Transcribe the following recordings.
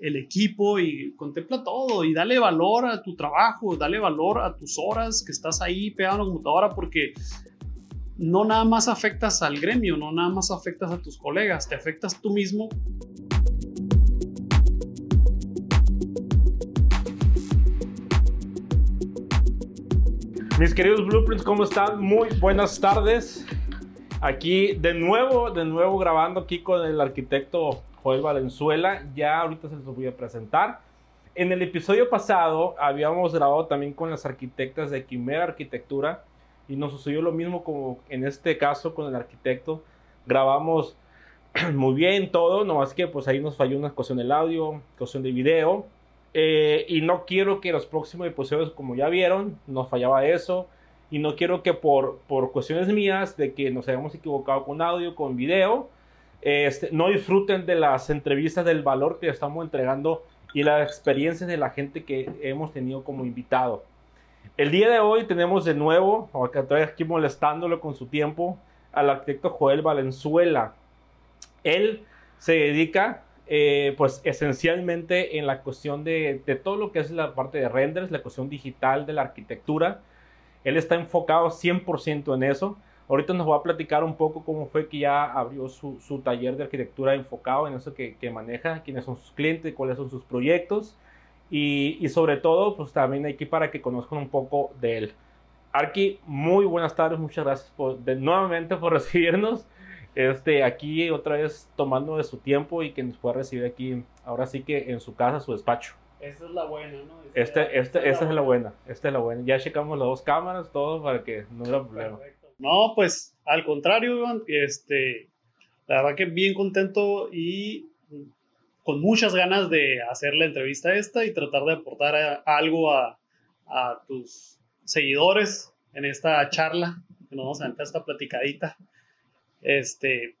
el equipo y contempla todo y dale valor a tu trabajo, dale valor a tus horas que estás ahí pegado en la computadora porque no nada más afectas al gremio, no nada más afectas a tus colegas, te afectas tú mismo. Mis queridos Blueprints, ¿cómo están? Muy buenas tardes. Aquí de nuevo, de nuevo grabando aquí con el arquitecto Joel Valenzuela. Ya ahorita se los voy a presentar. En el episodio pasado habíamos grabado también con las arquitectas de Quimera Arquitectura y nos sucedió lo mismo como en este caso con el arquitecto. Grabamos muy bien todo, nomás que pues ahí nos falló una cuestión del audio, cuestión de video. Eh, y no quiero que los próximos episodios, como ya vieron, nos fallaba eso. Y no quiero que por, por cuestiones mías de que nos hayamos equivocado con audio, con video, este, no disfruten de las entrevistas del valor que estamos entregando y las experiencias de la gente que hemos tenido como invitado. El día de hoy tenemos de nuevo, acá estoy aquí molestándolo con su tiempo, al arquitecto Joel Valenzuela. Él se dedica, eh, pues, esencialmente en la cuestión de, de, todo lo que es la parte de renders, la cuestión digital de la arquitectura. Él está enfocado 100% en eso. Ahorita nos va a platicar un poco cómo fue que ya abrió su, su taller de arquitectura enfocado en eso que, que maneja, quiénes son sus clientes, cuáles son sus proyectos. Y, sobre todo, pues también aquí para que conozcan un poco de él. Arki, muy buenas tardes, muchas gracias por, de, nuevamente por recibirnos. Este, aquí otra vez tomando de su tiempo y que nos pueda recibir aquí, ahora sí que en su casa, su despacho. Esta es la buena, ¿no? Esta, este, este, esta es la buena, esta es la buena. Ya checamos las dos cámaras, todo para que no haya problema. Perfecto. No, pues al contrario, Iván, este, la verdad que bien contento y con muchas ganas de hacer la entrevista esta y tratar de aportar algo a, tus seguidores en esta charla que nos vamos a entrar esta platicadita. Este,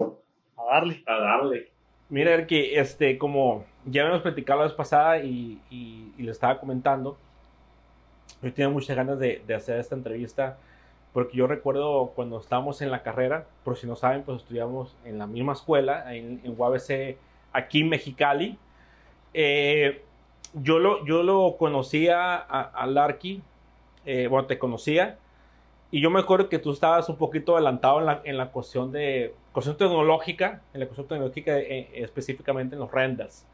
a darle. A darle. Mira, que este, como ya habíamos platicado la vez pasada y, y, le estaba comentando, yo tenía muchas ganas de, de, hacer esta entrevista porque yo recuerdo cuando estábamos en la carrera, por si no saben, pues estudiamos en la misma escuela, en, en UABC aquí en Mexicali. Eh, yo, lo, yo lo conocía a, a Larky, eh, bueno, te conocía, y yo me acuerdo que tú estabas un poquito adelantado en la, en la cuestión de cuestión tecnológica, en la cuestión tecnológica eh, específicamente en los renders.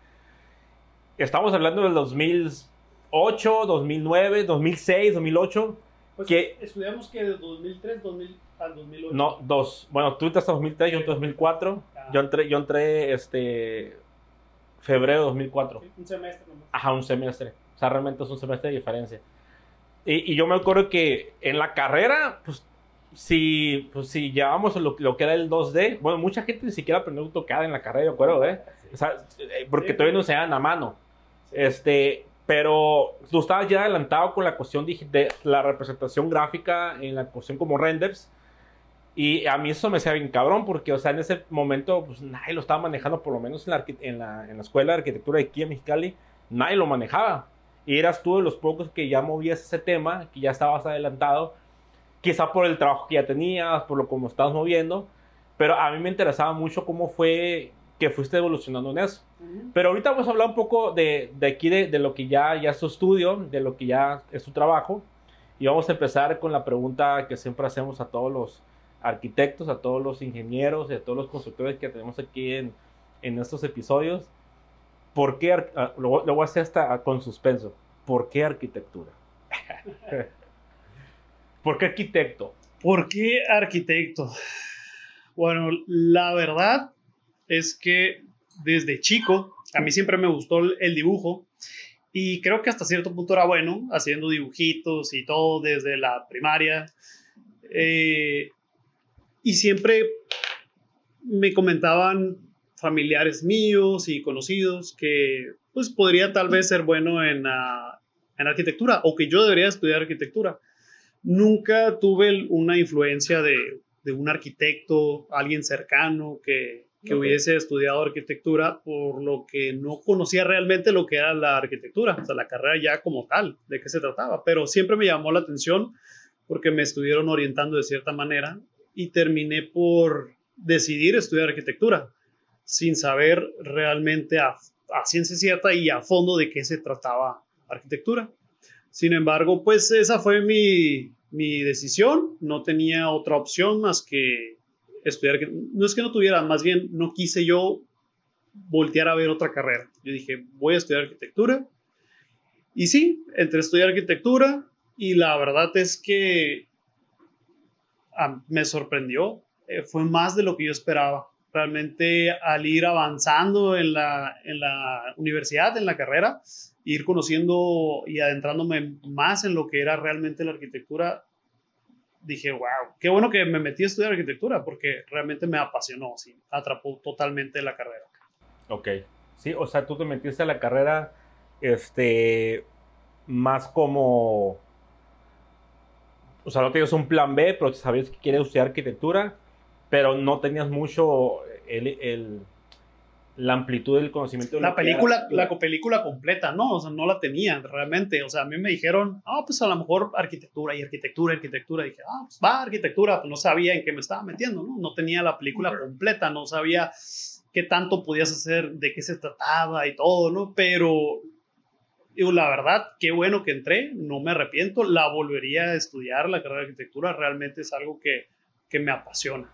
Estamos hablando del 2008, 2009, 2006, 2008. Pues que estudiamos que de 2003 2000, al 2008. No, dos. Bueno, tú estás en 2003, yo en 2004. Ah. Yo entré, yo entré este febrero de 2004. Sí, un semestre nomás. Ajá, un semestre. O sea, realmente es un semestre de diferencia. Y, y yo me acuerdo que en la carrera, pues, si, pues, si llevamos lo, lo, que era el 2D, bueno, mucha gente ni siquiera aprendió a tocar en la carrera, yo acuerdo, ¿eh? O sea, eh, porque sí, todavía no se dan a mano. Este, pero tú estabas ya adelantado con la cuestión de la representación gráfica en la cuestión como renders. Y a mí eso me hacía bien cabrón, porque, o sea, en ese momento, pues nadie lo estaba manejando, por lo menos en la, en la, en la escuela de arquitectura de aquí en Mexicali, nadie lo manejaba. Y eras tú de los pocos que ya movías ese tema, que ya estabas adelantado, quizá por el trabajo que ya tenías, por lo como estabas moviendo, pero a mí me interesaba mucho cómo fue que fuiste evolucionando en eso. Uh -huh. Pero ahorita vamos a hablar un poco de, de aquí, de, de, lo que ya, ya es tu estudio, de lo que ya es tu trabajo. Y vamos a empezar con la pregunta que siempre hacemos a todos los arquitectos, a todos los ingenieros y a todos los constructores que tenemos aquí en, en estos episodios. ¿Por qué? Uh, lo, lo, voy a hacer hasta con suspenso. ¿Por qué arquitectura? ¿Por qué arquitecto? ¿Por qué arquitecto? Bueno, la verdad es que desde chico a mí siempre me gustó el dibujo y creo que hasta cierto punto era bueno haciendo dibujitos y todo desde la primaria. Eh, y siempre me comentaban familiares míos y conocidos que pues podría tal vez ser bueno en, uh, en arquitectura o que yo debería estudiar arquitectura. Nunca tuve una influencia de, de un arquitecto, alguien cercano que, que okay. hubiese estudiado arquitectura, por lo que no conocía realmente lo que era la arquitectura, o sea, la carrera ya como tal, de qué se trataba, pero siempre me llamó la atención porque me estuvieron orientando de cierta manera y terminé por decidir estudiar arquitectura sin saber realmente a, a ciencia cierta y a fondo de qué se trataba arquitectura. Sin embargo, pues esa fue mi, mi decisión. No tenía otra opción más que estudiar. No es que no tuviera, más bien no quise yo voltear a ver otra carrera. Yo dije, voy a estudiar arquitectura. Y sí, entré a estudiar arquitectura y la verdad es que ah, me sorprendió. Eh, fue más de lo que yo esperaba. Realmente al ir avanzando en la, en la universidad, en la carrera, ir conociendo y adentrándome más en lo que era realmente la arquitectura, dije, wow, qué bueno que me metí a estudiar arquitectura porque realmente me apasionó, sí, atrapó totalmente la carrera. Ok, sí, o sea, tú te metiste a la carrera, este, más como, o sea, no tenías un plan B, pero sabías que quieres estudiar arquitectura, pero no tenías mucho el, el la amplitud del conocimiento. la película, la película completa, ¿no? O sea, no la tenían realmente. O sea, a mí me dijeron, ah, pues a lo mejor arquitectura y arquitectura, arquitectura. Y dije, ah, pues va, arquitectura. Pues no sabía en qué me estaba metiendo, ¿no? No tenía la película completa, no sabía qué tanto podías hacer, de qué se trataba y todo, ¿no? Pero la verdad, qué bueno que entré, no me arrepiento, la volvería a estudiar, la carrera de arquitectura realmente es algo que, que me apasiona.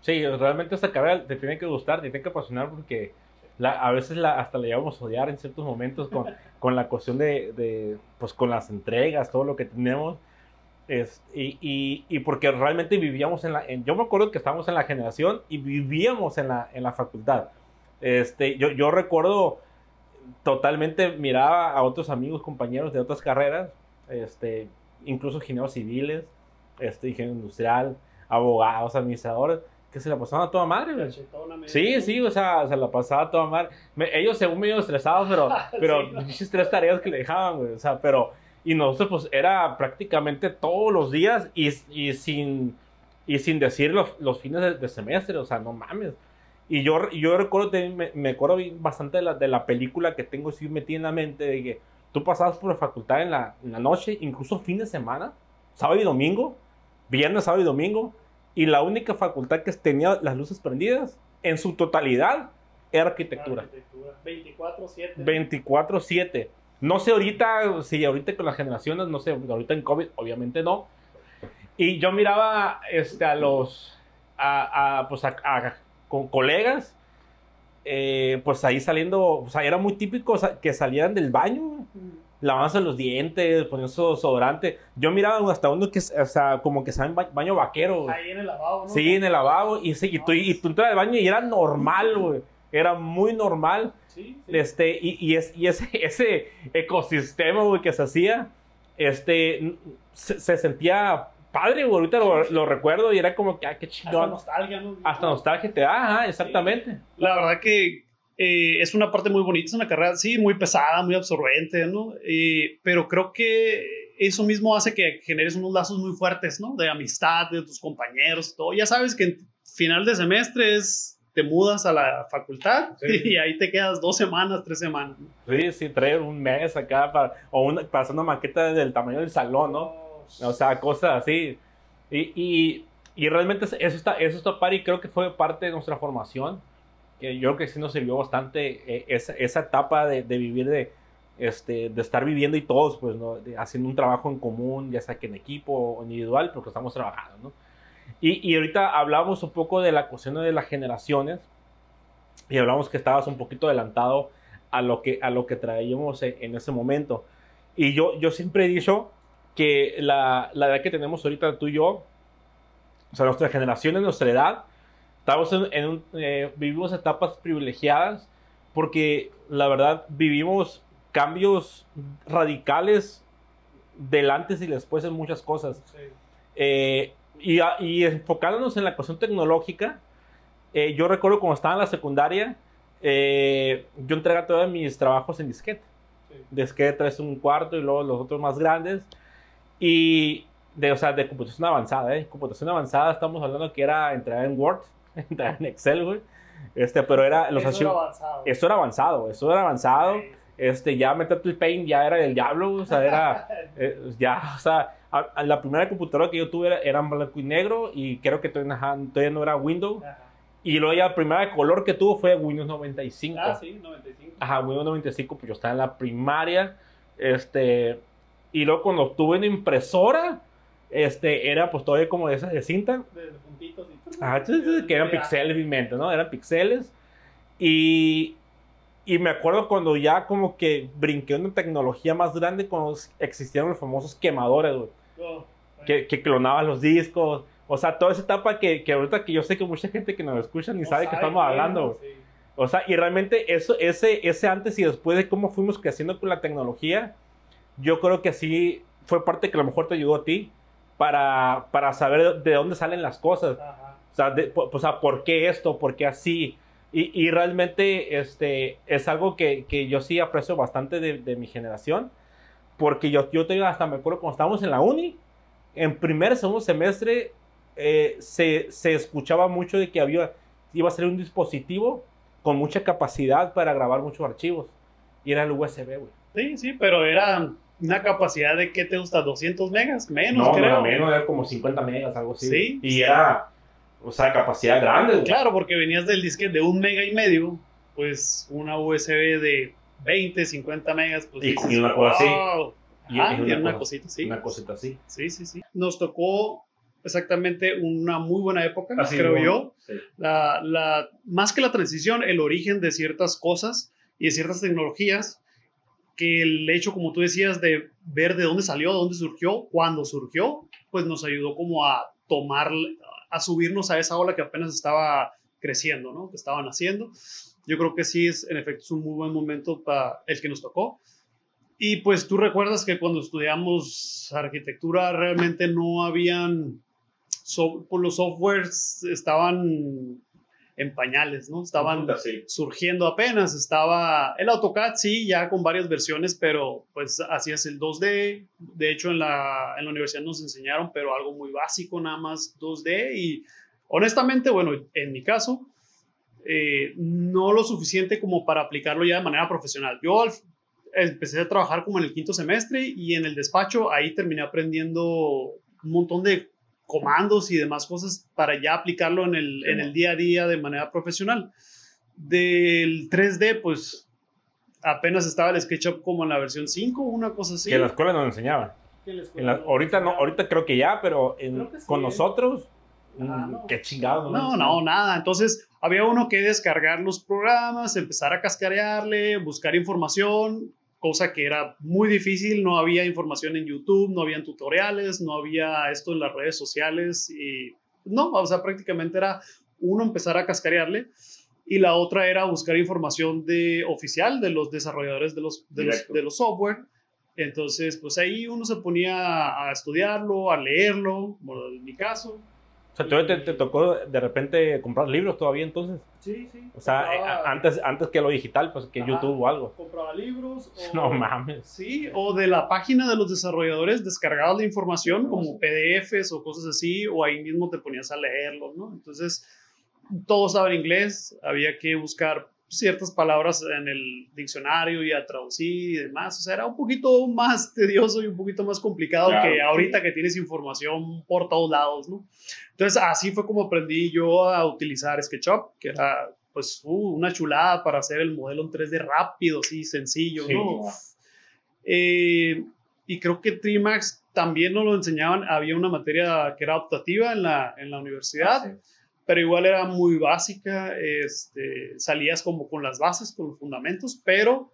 Sí, realmente esta carrera te tiene que gustar, te tiene que apasionar porque la, a veces la, hasta la llevamos a odiar en ciertos momentos con, con la cuestión de, de, pues con las entregas, todo lo que tenemos. Es, y, y, y, porque realmente vivíamos en la... yo me acuerdo que estábamos en la generación y vivíamos en la, en la facultad. Este, yo, yo recuerdo totalmente, miraba a otros amigos, compañeros de otras carreras, este, incluso ingenieros civiles, este, ingeniero industrial, abogados, administradores, que se la pasaban a toda madre, Sí, sí, o sea, se la pasaba a toda madre. ellos según medio estresados, pero, pero tres tareas que le dejaban, güey, o sea, pero, y nosotros pues era prácticamente todos los días y, y sin, y sin decir los, los fines de, semestre, o sea, no mames. Y yo, yo recuerdo, me, me acuerdo bastante de la, de la película que tengo así metida en la mente, de que tú pasabas por la facultad en la, en la noche, incluso fin de semana, sábado y domingo, viernes, sábado y domingo, y la única facultad que tenía las luces prendidas en su totalidad era arquitectura. 24-7. 24-7. No sé ahorita, si ahorita con las generaciones, no sé, ahorita en COVID, obviamente no. Y yo miraba este, a los, a, a pues a, con colegas, eh, pues ahí saliendo, o sea, era muy típico que salieran del baño lavándose los dientes, poniéndose desodorante. Yo miraba hasta uno que, o sea, como que en baño vaquero. Ahí en el lavabo, ¿no? Sí, en el lavabo. Y, y, tú, y tú entras al baño y era normal, güey. Era muy normal. Sí, Este, y, y, es, y ese, ese ecosistema, güey, que se hacía, este, se, sentía padre, güey. Ahorita lo, recuerdo y era como que, ah, qué chingón. Hasta nostalgia, ¿no? Hasta nostalgia te da, ajá, exactamente. La verdad que eh, es una parte muy bonita, es una carrera, sí, muy pesada, muy absorbente, ¿no? Eh, pero creo que eso mismo hace que generes unos lazos muy fuertes, ¿no? De amistad, de tus compañeros, todo. Ya sabes que en final de semestre es, te mudas a la facultad y ahí te quedas dos semanas, tres semanas. Sí, sí, traer un mes acá para, o una, para hacer una maqueta del tamaño del salón, ¿no? O sea, cosas así. Y, y, y realmente eso está, eso está par y creo que fue parte de nuestra formación que yo creo que sí nos sirvió bastante eh, esa, esa, etapa de, de, vivir, de, este, de estar viviendo y todos, pues, ¿no? haciendo un trabajo en común, ya sea que en equipo o individual, porque estamos trabajando, ¿no? Y, y ahorita hablamos un poco de la cuestión de las generaciones y hablamos que estabas un poquito adelantado a lo que, a lo que traíamos en, en ese momento. Y yo, yo siempre he dicho que la, la edad que tenemos ahorita tú y yo, o sea, nuestra generación, nuestra edad, estamos en, eh, vivimos etapas privilegiadas porque la verdad vivimos cambios radicales del antes y después en muchas cosas. Eh, y, y, enfocándonos en la cuestión tecnológica, eh, yo recuerdo cuando estaba en la secundaria, yo entregaba todos mis trabajos en disquete. Sí. Disquete traes un cuarto y luego los otros más grandes. Y de, o sea, de computación avanzada, ¿eh? Computación avanzada estamos hablando que era entregar en Word, en Excel, güey. Este, pero era los eso era avanzado. Eso era avanzado, eso era avanzado. Este, ya meterte el paint ya era el diablo, o sea, era eh, ya, o sea, la primera computadora que yo tuve era, en blanco y negro y creo que todavía, no era Windows. Y, Y luego ya la primera color que tuvo fue Windows 95. Ah, sí, 95. Ajá, Windows 95, pues yo estaba en la primaria. Este, y luego cuando tuve una impresora, este, era pues todavía como de esas de cinta. De, puntitos y... Ajá, que eran pixeles, mi mente, ¿no? Eran pixeles. Y, y me acuerdo cuando ya como que brinqué una tecnología más grande cuando existieron los famosos quemadores, güey. Oh, Que, que clonaban los discos. O sea, toda esa etapa que, que ahorita que yo sé que mucha gente que nos escucha ni no sabe que estamos hablando. güey. sí. O sea, y realmente eso, ese, ese antes y después de cómo fuimos creciendo con la tecnología, yo creo que sí fue parte que a lo mejor te ayudó a ti para, para saber de dónde salen las cosas. Ajá. O sea, de- po- o sea, ¿por qué esto? ¿Por qué así? Y, y realmente este, es algo que, que yo sí aprecio bastante de, de mi generación. Porque yo, yo te digo, hasta me acuerdo cuando estábamos en la uni, en primer, segundo semestre, eh, se, se escuchaba mucho de que había, iba a ser un dispositivo con mucha capacidad para grabar muchos archivos. Y era el USB, güey. Sí, sí, pero era una capacidad de, ¿qué te gusta? ¿200 megas? Menos, No, creo. no, menos, era como 50 megas, algo así. Sí. Y era, o sea, capacidad grande, güey. Claro, porque venías del disque de un mega y medio, pues una USB de 20, 50 megas, pues Y- dices, y una cosa así. "Wow". Y- Ajá, y una una cosa- cosita, sí. Una cosita así. Sí, sí, sí. Nos tocó exactamente una muy buena época, Así, creo bueno, yo. sí. La, la, más que la transición, el origen de ciertas cosas y de ciertas tecnologías, que el hecho, como tú decías, de ver de dónde salió, de dónde surgió, cuándo surgió, pues nos ayudó como a tomar, a subirnos a esa ola que apenas estaba creciendo, ¿no? Que estaban haciendo. Yo creo que sí, es, en efecto, es un muy buen momento para el que nos tocó. Y pues tú recuerdas que cuando estudiamos arquitectura realmente no habían, so- pues, los softwares estaban en pañales, ¿no? Estaban Sí. surgiendo apenas, estaba el AutoCAD, sí, ya con varias versiones, pero pues hacías el 2D, de hecho en la, en la universidad nos enseñaron, pero algo muy básico, nada más 2D, y honestamente, bueno, en mi caso, eh, no lo suficiente como para aplicarlo ya de manera profesional. Yo empecé a trabajar como en el quinto semestre y en el despacho ahí terminé aprendiendo un montón de comandos y demás cosas para ya aplicarlo en el, en el día a día de manera profesional. Del 3D, pues apenas estaba el SketchUp como en la versión 5, una cosa así. Que en la escuela nos enseñaban. En la- ahorita no, ahorita creo que ya, pero en- Creo que sí, con ¿eh? nosotros, Ah, mm, no. qué chingado. No, no, nada. Entonces había uno que descargar los programas, empezar a cascarearle, buscar información, cosa que era muy difícil. No había información en YouTube, no habían tutoriales, no había esto en las redes sociales y no, o sea, prácticamente era uno empezar a cascarearle y la otra era buscar información de oficial de los desarrolladores de los, de los, de los software. Entonces, pues ahí uno se ponía a estudiarlo, a leerlo, como en mi caso. O sea, te, te tocó de repente comprar libros todavía entonces. Sí, sí. O sea, Compraba- eh, antes, antes que lo digital, pues que Ajá. YouTube o algo. compraba libros. O, No mames. Sí, o de la página de los desarrolladores descargabas la información como PDFs o cosas así, o ahí mismo te ponías a leerlo, ¿no? Entonces, todo estaba en inglés, había que buscar ciertas palabras en el diccionario y a traducir y demás. O sea, era un poquito más tedioso y un poquito más complicado Claro, que sí. ahorita que tienes información por todos lados, ¿no? Entonces, así fue como aprendí yo a utilizar SketchUp, que era pues uh, una chulada para hacer el modelo en 3D rápido, sí, sencillo, Sí. ¿no? Eh, y creo que Trimax también nos lo enseñaban, había una materia que era optativa en la, en la universidad, pero igual era muy básica, este, salías como con las bases, con los fundamentos, pero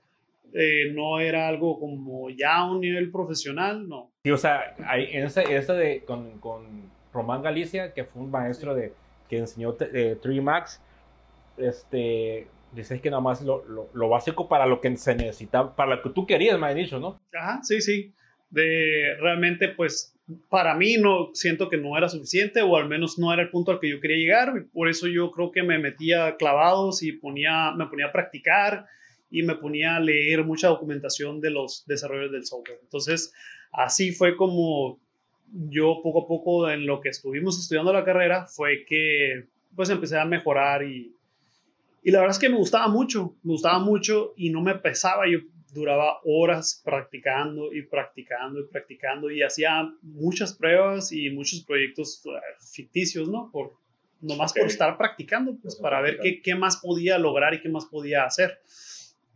eh, no era algo como ya a un nivel profesional, no. Sí, o sea, hay, en ese, ese de, con, con Román Galicia, que fue un maestro de, que enseñó eh, 3Max, este, dices que nada más lo, lo, lo básico para lo que se necesitaba, para lo que tú querías, me han dicho, ¿no? Ajá, sí, sí. De realmente, pues, para mí no siento que no era suficiente o al menos no era el punto al que yo quería llegar. Por eso yo creo que me metía clavados y ponía, me ponía a practicar y me ponía a leer mucha documentación de los desarrolladores del software. Entonces, así fue como yo poco a poco en lo que estuvimos estudiando la carrera fue que pues empecé a mejorar y, y la verdad es que me gustaba mucho, me gustaba mucho y no me pesaba. Yo duraba horas practicando y practicando y practicando y hacía muchas pruebas y muchos proyectos eh, ficticios, ¿no? Por nomás por estar practicando, pues para ver qué, qué más podía lograr y qué más podía hacer.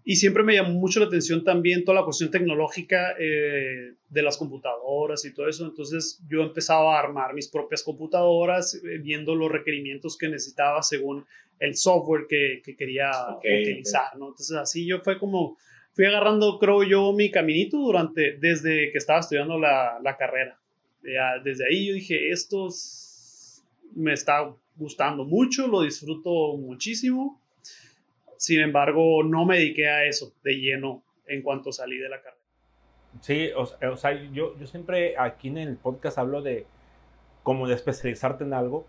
Y siempre me llamó mucho la atención también toda la cuestión tecnológica eh, de las computadoras y todo eso. Entonces yo empezaba a armar mis propias computadoras, eh, viendo los requerimientos que necesitaba según el software que, que quería utilizar, ¿no? Entonces así yo fue como, fui agarrando, creo yo, mi caminito durante, desde que estaba estudiando la, la carrera. desde ahí yo dije, esto me está gustando mucho, lo disfruto muchísimo sin embargo, no me dediqué a eso de lleno en cuanto salí de la carrera. Sí, o, sea, yo, yo siempre aquí en el podcast hablo de como de especializarte en algo.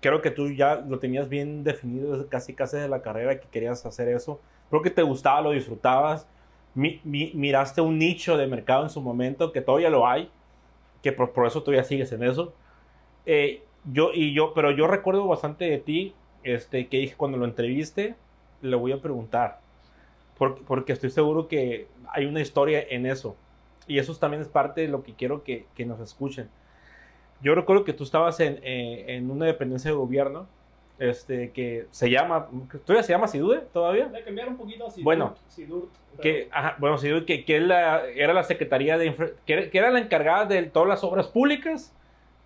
Creo que tú ya lo tenías bien definido casi casi de la carrera que querías hacer eso. Creo que te gustaba, lo disfrutabas. miraste un nicho de mercado en su momento que todavía lo hay, que por, por eso todavía sigues en eso. Eh, yo y yo, pero yo recuerdo bastante de ti, este, que dije cuando lo entreviste, le voy a preguntar. Porque, porque estoy seguro que hay una historia en eso. Y eso también es parte de lo que quiero que, que nos escuchen. Yo recuerdo que tú estabas en, eh, en, una dependencia de gobierno este, que se llama, ¿todavía se llama SIDUE todavía? Le cambiaron un poquito a SIDURT. Bueno, que, bueno, SIDUE, que, que era la Secretaría de, que, que, era la encargada de todas las obras públicas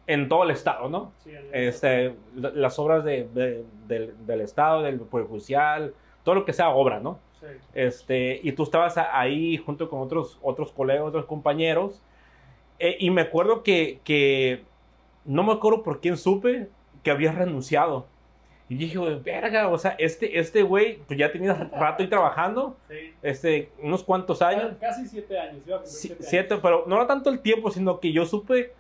en todo el estado, ¿no? Sí, este, las obras de, del, del, estado, del Poder Judicial, todo lo que sea obra, ¿no? Sí. Este, y tú estabas ahí junto con otros, otros colegas, otros compañeros, eh, y me acuerdo que, que, no me acuerdo por quién supe que habías renunciado. Y dije, verga, o sea, este, este güey, pues ya tenías rato ahí trabajando, sí. este, unos cuantos años. Casi siete años, yo siete, siete pero no era tanto el tiempo, sino que yo supe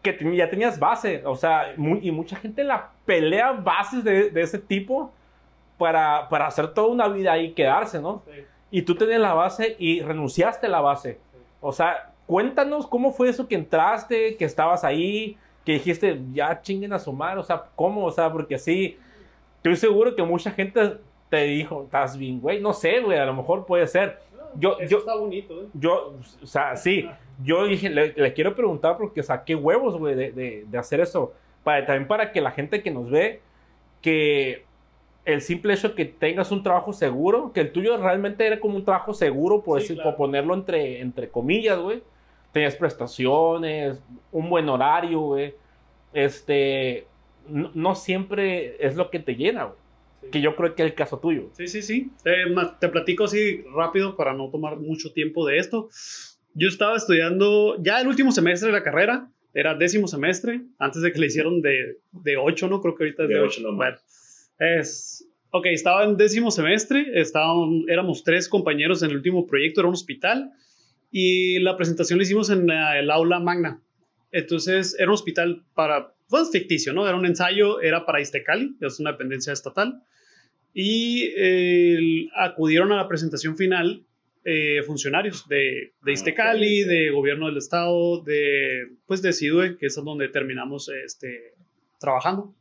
que ya tenías base, o sea, y mucha gente la pelea bases de, de ese tipo para, para, hacer toda una vida ahí y quedarse, ¿no? Y tú tenías la base y renunciaste a la base. O sea, cuéntanos cómo fue eso que entraste, que estabas ahí, que dijiste, ya chinguen a sumar, o sea, ¿cómo? O sea, porque así, estoy seguro que mucha gente te dijo, estás bien, güey, no sé, güey, a lo mejor puede ser. Yo, yo, está bonito, ¿eh? Yo, o sea, sí, yo dije, le, quiero preguntar porque saqué huevos, güey, de, de, de, hacer eso. Para, también para que la gente que nos ve, que el simple hecho que tengas un trabajo seguro, que el tuyo realmente era como un trabajo seguro, por, decir, por ponerlo entre, entre comillas, güey. Tenías prestaciones, un buen horario, güey. Este, no, siempre es lo que te llena, güey. Que yo creo que es el caso tuyo. Sí, sí, sí. te platico así rápido para no tomar mucho tiempo de esto. Yo estaba estudiando ya el último semestre de la carrera, era décimo semestre, antes de que le hicieron de, de 8, ¿no? Creo que ahorita es de 8. No, bueno, es, ok, estaba en décimo semestre, estábamos, éramos tres compañeros en el último proyecto, era un hospital, y la presentación la hicimos en el aula magna. Entonces, era un hospital para, pues ficticio, ¿no? Era un ensayo, era para Istecali, es una dependencia estatal, y eh, acudieron a la presentación final eh, funcionarios de, de Istecali, de gobierno del estado, de, pues de CIDUE, que es donde terminamos este, trabajando.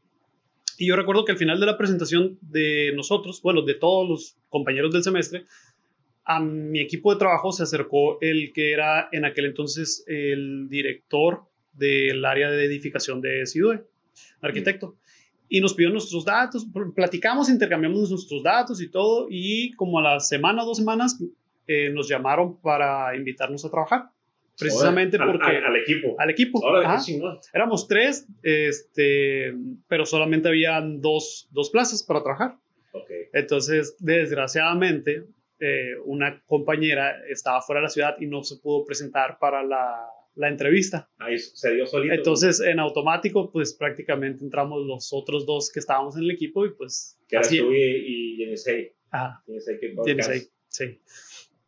Y yo recuerdo que al final de la presentación de nosotros, bueno, de todos los compañeros del semestre, a mi equipo de trabajo se acercó el que era en aquel entonces el director del área de edificación de CIDUE, arquitecto. Y nos pidió nuestros datos, platicamos, intercambiamos nuestros datos y todo, y como a la semana o dos semanas eh, nos llamaron para invitarnos a trabajar. Precisamente porque... Al, equipo. Al equipo. Éramos tres, este, pero solamente habían dos, dos plazas para trabajar. Okay. Entonces, desgraciadamente, eh, una compañera estaba fuera de la ciudad y no se pudo presentar para la, la entrevista. Ahí se dio solito. Entonces, en automático, pues prácticamente entramos los otros dos que estábamos en el equipo y pues... Que era tú y, y Yenisei. Ajá. Yenisei, sí.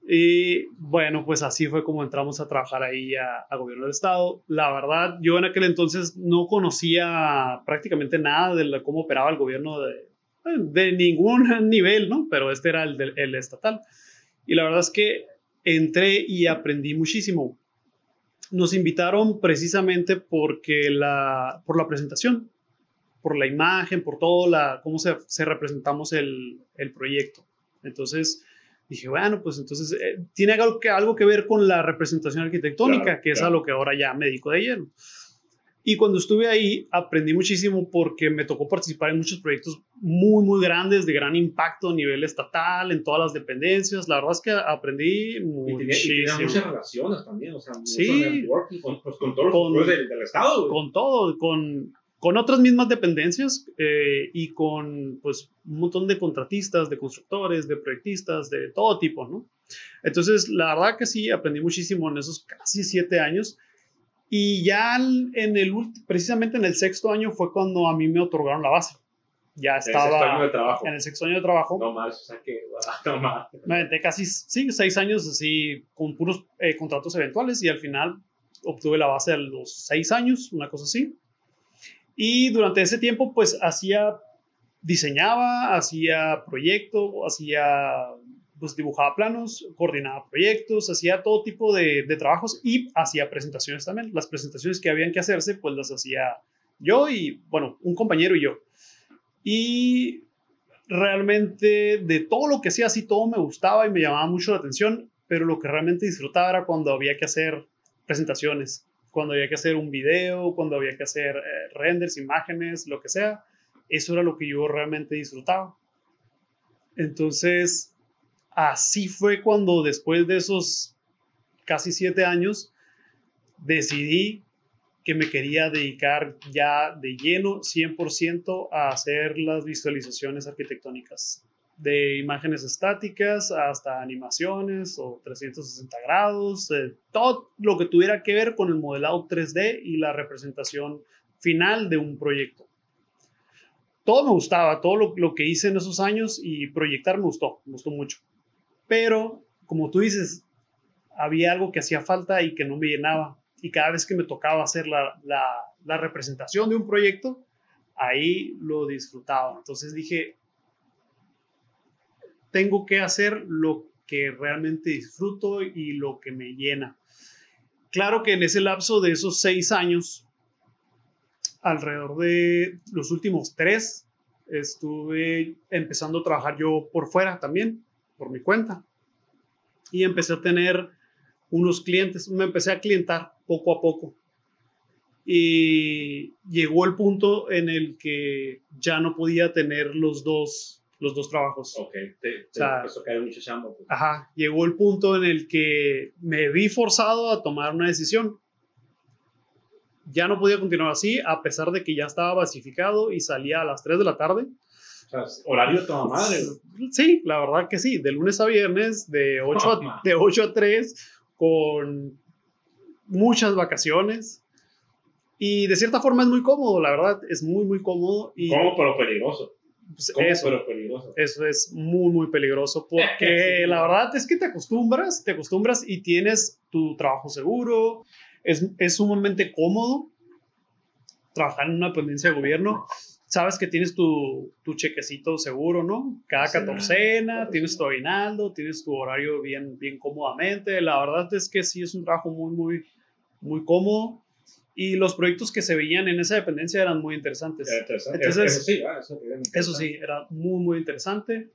Y bueno, pues así fue como entramos a trabajar ahí a, Gobierno del Estado. La verdad, yo en aquel entonces no conocía prácticamente nada de cómo operaba el gobierno de, de ningún nivel, ¿no? Pero este era el, el estatal. Y la verdad es que entré y aprendí muchísimo. Nos invitaron precisamente porque la, por la presentación, por la imagen, por todo, la, cómo se, se representamos el, el proyecto. Entonces, dije, bueno, pues entonces eh, tiene algo que, algo que ver con la representación arquitectónica, que es a lo que ahora ya me dedico de lleno. Y cuando estuve ahí, aprendí muchísimo porque me tocó participar en muchos proyectos muy, muy grandes, de gran impacto a nivel estatal, en todas las dependencias. La verdad es que aprendí tenía, y muchísimo. tenía muchas relaciones también, o sea, Sí. con, pues, con todos Con- los del, del Estado. güey. con todo, con, con otras mismas dependencias eh, y con pues un montón de contratistas, de constructores, de proyectistas, de todo tipo, ¿no? Entonces, la verdad que sí, aprendí muchísimo en esos casi siete años. Y ya en el precisamente en el sexto año fue cuando a mí me otorgaron la base. Ya En ese año de estaba trabajo. en el sexto año de trabajo. No más, o sea que, no más. Me aventé casi sí, seis años así con puros eh, contratos eventuales y al final obtuve la base a los seis años, una cosa así. Y durante ese tiempo pues hacía, diseñaba, hacía proyecto, hacía, pues dibujaba planos, coordinaba proyectos, hacía todo tipo de, de trabajos y hacía presentaciones también. Las presentaciones que habían que hacerse pues las hacía yo y bueno, un compañero y yo. Y realmente de todo lo que hacía, así todo me gustaba y me llamaba mucho la atención, pero lo que realmente disfrutaba era cuando había que hacer presentaciones, cuando había que hacer un video, cuando había que hacer eh, renders, imágenes, lo que sea. Eso era lo que yo realmente disfrutaba. Entonces, así fue cuando después de esos casi siete años, decidí que me quería dedicar ya de lleno 100% a hacer las visualizaciones arquitectónicas, de imágenes estáticas hasta animaciones o 360 grados, eh, todo lo que tuviera que ver con el modelado 3D y la representación final de un proyecto. Todo me gustaba, todo lo, lo que hice en esos años y proyectar me gustó, me gustó mucho. Pero, como tú dices, había algo que hacía falta y que no me llenaba. Y cada vez que me tocaba hacer la, la, la representación de un proyecto, ahí lo disfrutaba. Entonces dije, tengo que hacer lo que realmente disfruto y lo que me llena. Claro que en ese lapso de esos seis años, alrededor de los últimos tres, estuve empezando a trabajar yo por fuera también, por mi cuenta. Y empecé a tener unos clientes, me empecé a clientar poco a poco. Y llegó el punto en el que ya no podía tener los dos, los dos trabajos. Ok, te, te sea, empezó a caer mucho chamba. pues. Ajá, llegó el punto en el que me vi forzado a tomar una decisión. Ya no podía continuar así, a pesar de que ya estaba basificado y salía a las 3 de la tarde. O sea, horario de toda madre. Sí, la verdad que sí, de lunes a viernes, de 8 a, de 8 a 3, con muchas vacaciones. Y de cierta forma es muy cómodo, la verdad, es muy, muy cómodo. Y ¿Cómo, pero peligroso? pues, ¿Cómo, eso, pero peligroso? eso es muy, muy peligroso porque Sí. la verdad es que te acostumbras, te acostumbras y tienes tu trabajo seguro, es, es sumamente cómodo trabajar en una dependencia de gobierno. Sabes que tienes tu, tu chequecito seguro, ¿no? Cada catorcena, tienes tu aguinaldo, tienes tu horario bien, bien cómodamente. La verdad es que sí es un trabajo muy, muy, muy cómodo. Y los proyectos que se veían en esa dependencia eran muy interesantes. Era interesante. Entonces- eso sí, ah, eso, era Eso sí, era muy, muy interesante.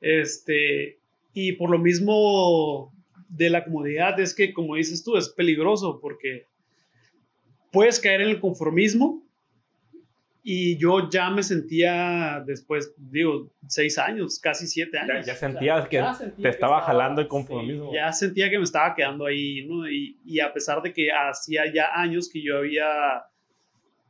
Este, y por lo mismo de la comodidad es que, como dices tú, es peligroso porque puedes caer en el conformismo y yo ya me sentía después, digo, seis años, casi siete años. Ya sentías que ya sentía te que estaba estaba- jalando el. Sí, ya sentía que me estaba quedando ahí, ¿no? Y, y a pesar de que hacía ya años que yo había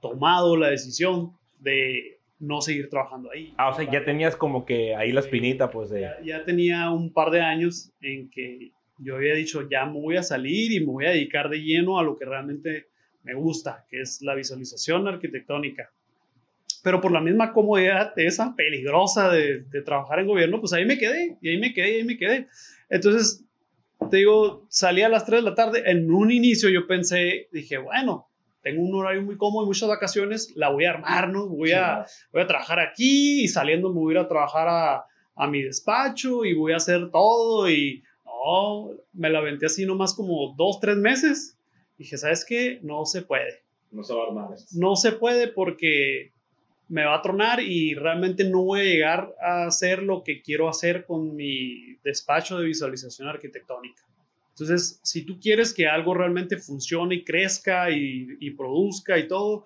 tomado la decisión de no seguir trabajando ahí. Ah, o sea, ya tenías como que ahí la espinita, pues de... Ya, ya tenía un par de años en que yo había dicho, ya me voy a salir y me voy a dedicar de lleno a lo que realmente me gusta, que es la visualización arquitectónica. Pero por la misma comodidad esa peligrosa de, de trabajar en gobierno, pues ahí me quedé, y ahí me quedé, y ahí me quedé. Entonces, te digo, salí a las 3 de la tarde. En un inicio yo pensé, dije, bueno, tengo un horario muy cómodo y muchas vacaciones, la voy a armar, ¿no? Voy a, voy a trabajar aquí y saliendo me voy a ir a trabajar a, a mi despacho y voy a hacer todo y no, me la aventé así nomás como dos, tres meses. Dije, ¿sabes qué? No se puede. No se va a armar. No se puede porque me va a tronar y realmente no voy a llegar a hacer lo que quiero hacer con mi despacho de visualización arquitectónica. Entonces, si tú quieres que algo realmente funcione y crezca y, y produzca y todo,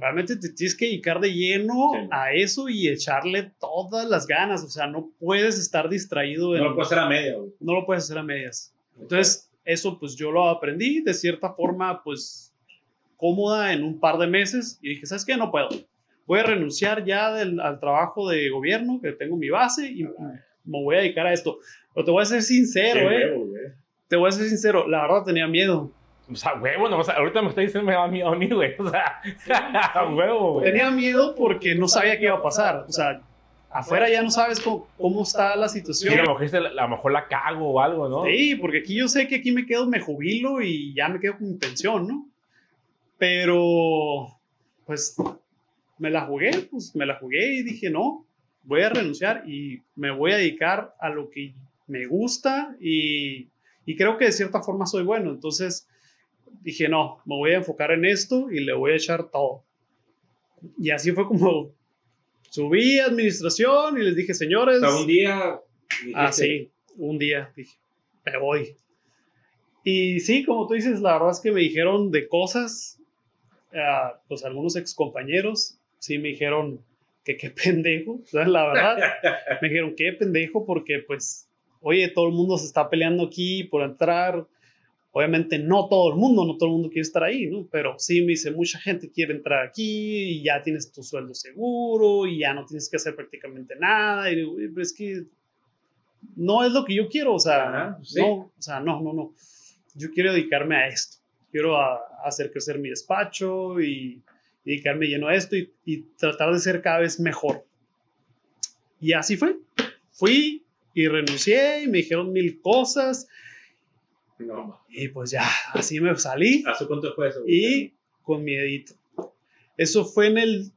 realmente te tienes que dedicar de lleno Sí. a eso y echarle todas las ganas. O sea, no puedes estar distraído. No en- lo puedo hacer a media, güey. no lo puedes hacer a medias. Entonces, eso pues yo lo aprendí de cierta forma, pues cómoda en un par de meses y dije, ¿sabes qué? No puedo. Voy a renunciar ya del- al trabajo de gobierno, que tengo mi base, y me voy a dedicar a esto. Pero te voy a ser sincero, ¿eh? huevo, güey. Te voy a ser sincero, la verdad tenía miedo. O sea, huevo, no, o sea, ahorita me está diciendo me da miedo a mí, güey. O sea, a huevo, güey. Tenía miedo porque no sabía qué iba a pasar. O sea, afuera ya no sabes cómo, cómo está la Sí, situación. a lo mejor, a lo mejor la cago o algo, ¿no? Sí, porque aquí yo sé que aquí me quedo, me jubilo y ya me quedo con mi pensión, ¿no? Pero, pues, me la jugué, pues me la jugué y dije, no, voy a renunciar y me voy a dedicar a lo que me gusta y, y creo que de cierta forma soy bueno. Entonces, dije, no, me voy a enfocar en esto y le voy a echar todo. Y así fue como subí a administración y les dije, señores, sea, un día. Ah, dijiste, sí, un día dije, me voy. Y sí, como tú dices, la verdad es que me dijeron de cosas, ah, pues algunos ex compañeros, sí me dijeron que qué pendejo, ¿sabes? La verdad, me dijeron qué pendejo porque pues, oye, todo el mundo se está peleando aquí por entrar. Obviamente no todo el mundo, no todo el mundo quiere estar ahí, ¿no? Pero sí me dice, mucha gente quiere entrar aquí y ya tienes tu sueldo seguro y ya no tienes que hacer prácticamente nada. Y digo, "Oye, pero es que no es lo que yo quiero, o sea, Ajá, sí. no, o sea, no, no, no. Yo quiero dedicarme a esto. Quiero a- a hacer crecer mi despacho y dedicarme lleno a esto y, y tratar de ser cada vez mejor. Y así fue. Fui y renuncié y me dijeron mil cosas No, y pues ya, así me salí ¿Hace cuánto fue eso? y con miedito. Eso fue en el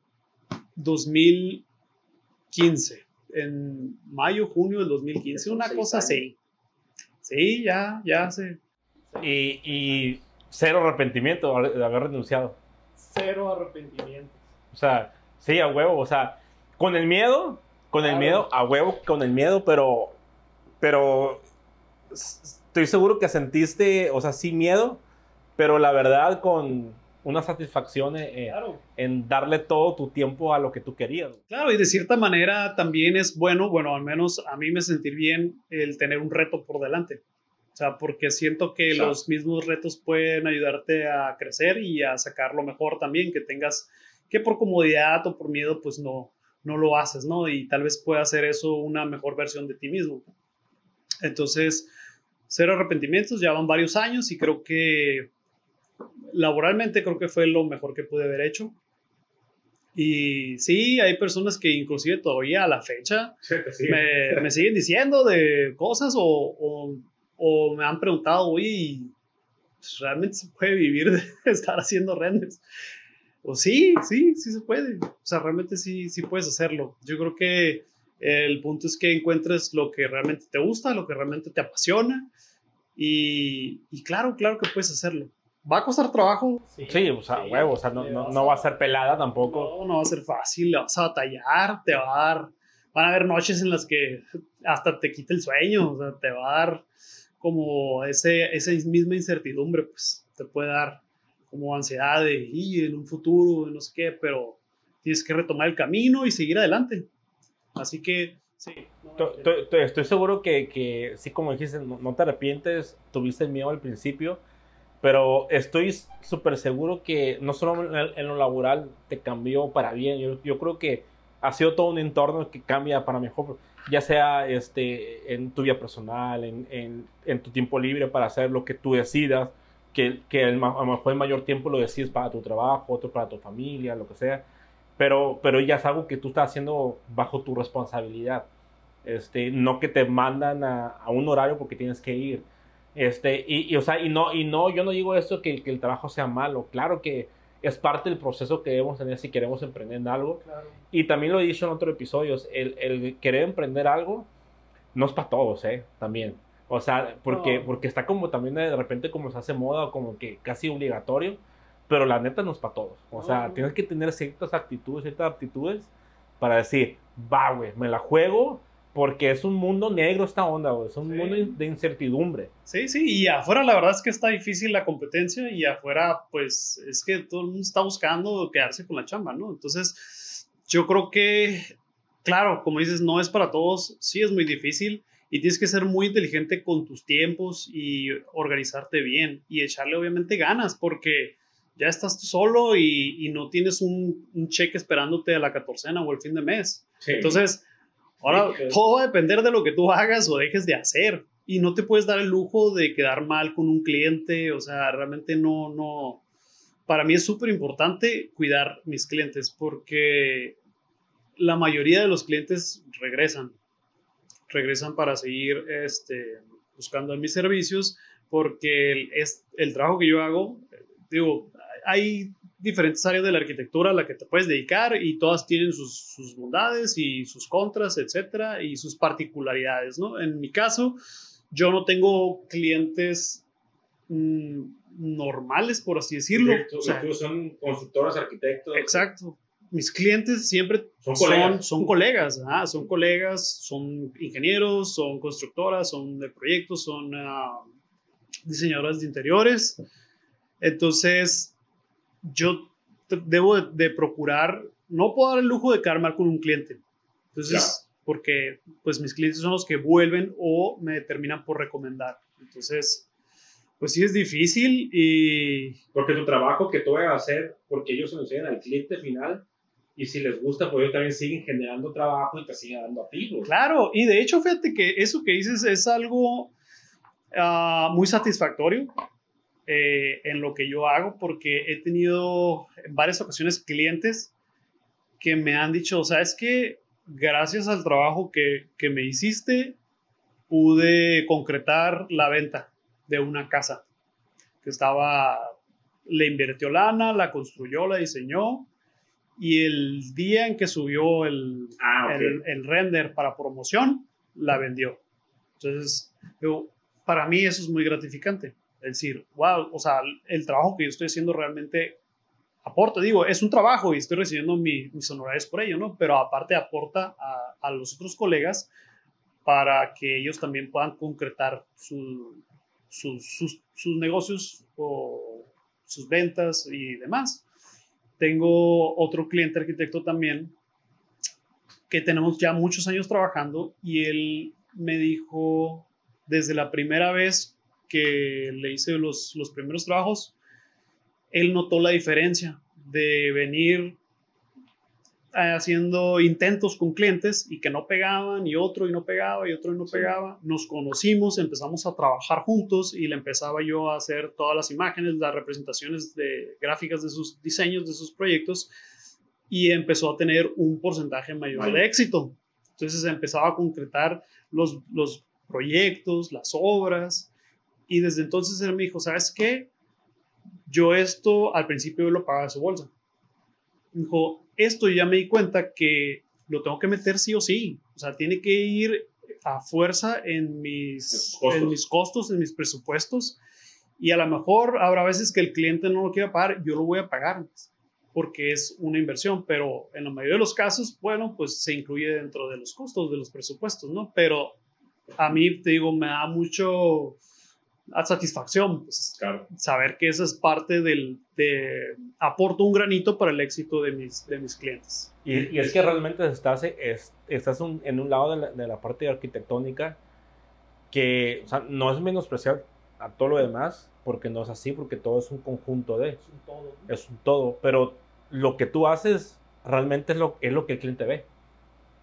2015, en mayo, junio del 2015, una cosa años. así. Sí, ya, ya sé. Y, y cero arrepentimiento de haber renunciado. Cero arrepentimiento. O sea, sí, a huevo. O sea, con el miedo, con el Claro. miedo, a huevo, con el miedo, pero, pero estoy seguro que sentiste, o sea, sí miedo, pero la verdad con una satisfacción eh, eh, Claro. en darle todo tu tiempo a lo que tú querías. Claro, y de cierta manera también es bueno, bueno, al menos a mí me sentir bien el tener un reto por delante. Sea, porque siento que Claro. los mismos retos pueden ayudarte a crecer y a sacar lo mejor también, que tengas, que por comodidad o por miedo, pues no, no lo haces, ¿no? Y tal vez pueda hacer eso una mejor versión de ti mismo. Entonces, cero arrepentimientos, ya van varios años y creo que laboralmente creo que fue lo mejor que pude haber hecho. Y sí, hay personas que inclusive todavía a la fecha Sí, pues sí. me, me siguen diciendo de cosas o, o, o me han preguntado, pues, ¿realmente se puede vivir de estar haciendo renders? O sí, sí, sí se puede. O sea, realmente sí, sí puedes hacerlo. Yo creo que el punto es que encuentres lo que realmente te gusta, lo que realmente te apasiona. Y, y claro, claro que puedes hacerlo. ¿Va a costar trabajo? Sí, o sea, huevo, o sea, no, no, no va a ser pelada tampoco. No, no va a ser fácil, le vas a batallar, te va a dar, van a haber noches en las que hasta te quita el sueño, o sea, te va a dar como ese, esa misma incertidumbre, pues te puede dar como ansiedad de, y en un futuro, no sé qué, pero tienes que retomar el camino y seguir adelante. Así que, sí. no, To- to- to- Estoy seguro que, que sí, como dijiste, no, no te arrepientes, tuviste miedo al principio, pero estoy súper seguro que no solo en, en lo laboral te cambió para bien, yo, yo creo que ha sido todo un entorno que cambia para mejor, ya sea este, en tu vida personal, en, en- en tu tiempo libre para hacer lo que tú decidas, que, que el a lo mejor el mayor tiempo lo decides para tu trabajo, otro para tu familia, lo que sea, pero, pero ya es algo que tú estás haciendo bajo tu responsabilidad. Este, no que te mandan a, a un horario porque tienes que ir. Este, y, y, o sea, y no, y no, yo no digo esto que, que el trabajo sea malo. Claro que es parte del proceso que debemos tener si queremos emprender en algo. Claro. Y también lo he dicho en otros episodios, el, el querer emprender algo no es para todos, ¿eh? También. O sea, porque, No. porque está como también de repente como se hace moda, o como que casi obligatorio, pero la neta no es para todos. O sea, No. tienes que tener ciertas actitudes, ciertas aptitudes para decir, va, güey, me la juego Porque es un mundo negro esta onda, güey. Es un Sí. mundo de incertidumbre. Sí, sí, y afuera la verdad es que está difícil la competencia y afuera pues es que todo el mundo está buscando quedarse con la chamba, ¿no? Entonces yo creo que, claro, como dices, no es para todos, sí es muy difícil y tienes que ser muy inteligente con tus tiempos y organizarte bien y echarle obviamente ganas porque ya estás tú solo y, y no tienes un, un cheque esperándote a la catorcena o el fin de mes. Sí. Entonces, ahora todo va a depender de lo que tú hagas o dejes de hacer. Y no te puedes dar el lujo de quedar mal con un cliente. O sea, realmente no, no. Para mí es súper importante cuidar mis clientes porque la mayoría de los clientes regresan. Regresan para seguir este, buscando mis servicios porque el, es, el trabajo que yo hago, digo, hay diferentes áreas de la arquitectura a la que te puedes dedicar y todas tienen sus, sus bondades y sus contras, etcétera, y sus particularidades, ¿no? En mi caso, yo no tengo clientes mm, normales, por así decirlo. Sí, tú- O sea, tú son constructores, arquitectos. exacto. Mis clientes siempre Son son, colegas. son colegas, ajá, son colegas, son ingenieros, son constructoras, son de proyectos, son ah, diseñadoras de interiores. Entonces, yo debo de, de procurar, no puedo dar el lujo de quedar mal con un cliente. Entonces, porque pues mis clientes son los que vuelven o me terminan por recomendar. Entonces, pues sí es difícil y Porque tu trabajo que tú vas a hacer, porque ellos se lo enseñan al cliente final, y si les gusta, pues ellos también siguen generando trabajo y te siguen dando a ti. Claro, y de hecho, fíjate que eso que dices es algo ah, muy satisfactorio eh, en lo que yo hago, porque he tenido en varias ocasiones clientes que me han dicho, sabes que gracias al trabajo que, que me hiciste, pude concretar la venta de una casa que estaba, le invirtió lana, la construyó, la diseñó, y el día en que subió el, Ah, el, el render para promoción, la vendió. Entonces, para mí eso es muy gratificante. Es decir, wow, o sea, el trabajo que yo estoy haciendo realmente aporta. Digo, es un trabajo y estoy recibiendo mi- mis honorarios por ello, ¿no? Pero aparte aporta a, los otros colegas para que ellos también puedan concretar su- sus, sus negocios o sus ventas y demás. Tengo otro cliente arquitecto también que tenemos ya muchos años trabajando y él me dijo desde la primera vez que le hice los, los primeros trabajos, él notó la diferencia de venir haciendo intentos con clientes y que no pegaban y otro y no pegaba y otro y no pegaba. Nos conocimos, empezamos a trabajar juntos y le empezaba yo a hacer todas las imágenes, las representaciones de gráficas de sus diseños, de sus proyectos y empezó a tener un porcentaje mayor Vale. de éxito. Entonces empezaba a concretar los, los proyectos, las obras y desde entonces él me dijo, ¿sabes qué? Yo esto al principio yo lo pagaba de su bolsa. Me dijo, esto ya me di cuenta que lo tengo que meter sí o sí. O sea, tiene que ir a fuerza en mis, costos. en mis costos, en mis presupuestos. Y a lo mejor habrá veces que el cliente no lo quiera pagar, yo lo voy a pagar porque es una inversión, pero en la mayoría de los casos, bueno, pues se incluye dentro de los costos, de los presupuestos, ¿no? Pero a mí, te digo, me da mucho satisfacción pues, Claro. saber que esa es parte del, de, aporto un granito para el éxito de mis, de mis clientes. Y, y es que realmente estás, es- estás un- en un lado de la, de la parte arquitectónica que o sea, no es menospreciar a todo lo demás, porque no es así, porque todo es un conjunto de, Es un todo. es un todo, pero lo que tú haces realmente es lo, es lo que el cliente ve.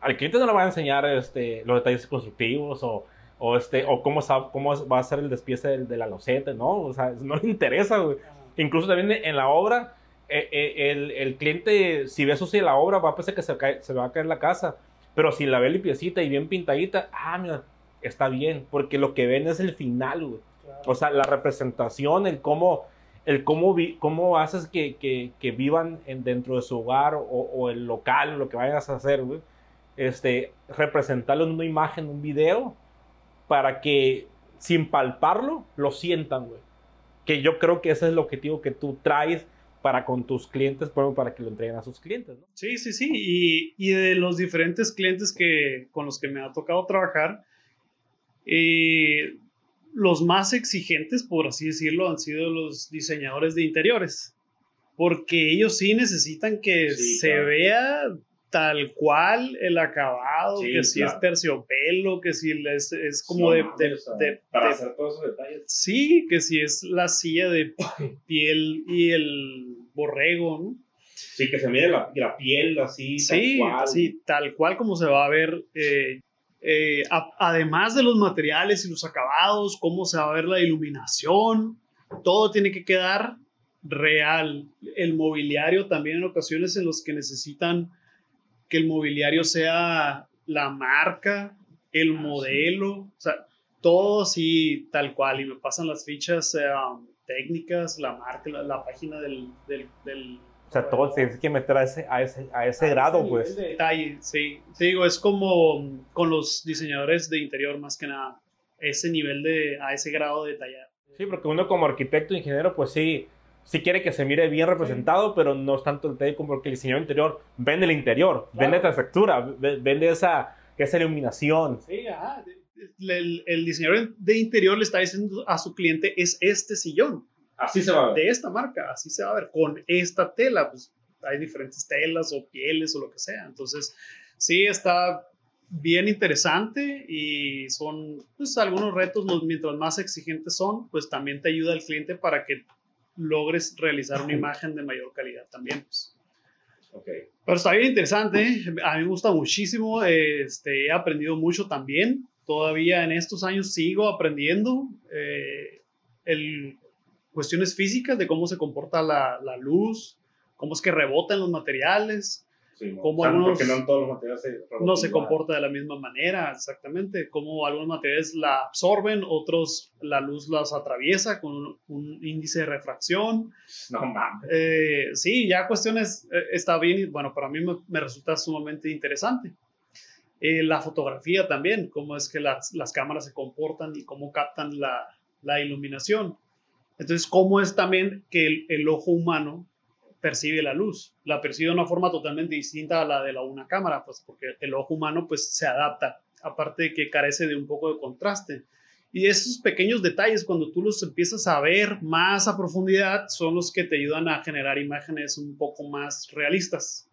Al cliente no le va a enseñar este, los detalles constructivos o, o, este, o cómo, cómo va a ser el despiece del- de, la loseta, ¿no? O sea, no le interesa, güey. Incluso también en la obra, eh, eh, el, el cliente, si ve sucia la obra, va a pensar que se, cae- se va a caer la casa. Pero si la ve limpiecita y bien pintadita, ah, mira, está bien. Porque lo que ven es el final, güey. O sea, la representación, el cómo, el cómo, vi- cómo haces que, que, que vivan en, dentro de su hogar o, o el local, lo que vayas a hacer, güey. Este, representarlo en una imagen, un video, para que sin palparlo, lo sientan, güey. Que yo creo que ese es el objetivo que tú traes para con tus clientes, pero para que lo entreguen a sus clientes, ¿no? Sí, sí, sí. Y, y de los diferentes clientes que, con los que me ha tocado trabajar, eh, los más exigentes, por así decirlo, han sido los diseñadores de interiores. Porque ellos sí necesitan que Sí, se claro. vea tal cual el acabado, Sí, que si claro. es terciopelo, que si es, es como No de, mames, de- o sea, de- para de- hacer todos esos detalles. Sí, que si es la silla de piel y el borrego, ¿no? Sí, que se mide la, la piel así, Sí, tal cual. sí, tal cual como se va a ver. eh, eh, a- además de los materiales y los acabados, cómo se va a ver la iluminación, todo tiene que quedar real. El mobiliario también en ocasiones en los que necesitan que el mobiliario sea la marca, el Ah, modelo, o sea, todo así tal cual. Y me pasan las fichas eh, um, técnicas, la marca, la, la página del, del, del O sea, todo tienes que meter a ese, a ese, a ese grado, ese pues. nivel de detalle, sí. Te digo, es como con los diseñadores de interior, más que nada. Ese nivel de, a ese grado de detallar. Sí, porque uno como arquitecto, ingeniero, pues sí, sí quiere que se mire bien representado, pero no es tanto el detalle como porque el diseñador interior vende el interior, Claro. vende esa textura, ve- vende esa, esa iluminación. Sí, ajá. El, el diseñador de interior le está diciendo a su cliente, es este sillón, Así se va a ver. de esta marca, así se va a ver, con esta tela. Pues hay diferentes telas o pieles o lo que sea. Entonces, sí, está bien interesante y son pues algunos retos, mientras más exigentes son, pues también te ayuda el cliente para que logres realizar una imagen de mayor calidad también. pues. Ok. Pero está bien interesante, a mí me gusta muchísimo, este, he aprendido mucho también, todavía en estos años sigo aprendiendo eh, el, cuestiones físicas de cómo se comporta la, la luz, cómo es que rebotan los materiales, Sí, no. Como O sea, algunos- Porque no en todos los materiales se no se igual. comporta de la misma manera, exactamente, como algunos materiales la absorben, otros la luz las atraviesa con un, un índice de refracción. No mames. Eh, sí, ya cuestiones eh, está bien, y, bueno, para mí me, me resulta sumamente interesante. Eh, la fotografía también, cómo es que las, las cámaras se comportan y cómo captan la, la iluminación. Entonces, cómo es también que el, el ojo humano percibe la luz. La percibe de una forma totalmente distinta a la de la una cámara, pues porque el ojo humano pues se adapta, aparte de que carece de un poco de contraste. Y esos pequeños detalles, cuando tú los empiezas a ver más a profundidad, son los que te ayudan a generar imágenes un poco más realistas.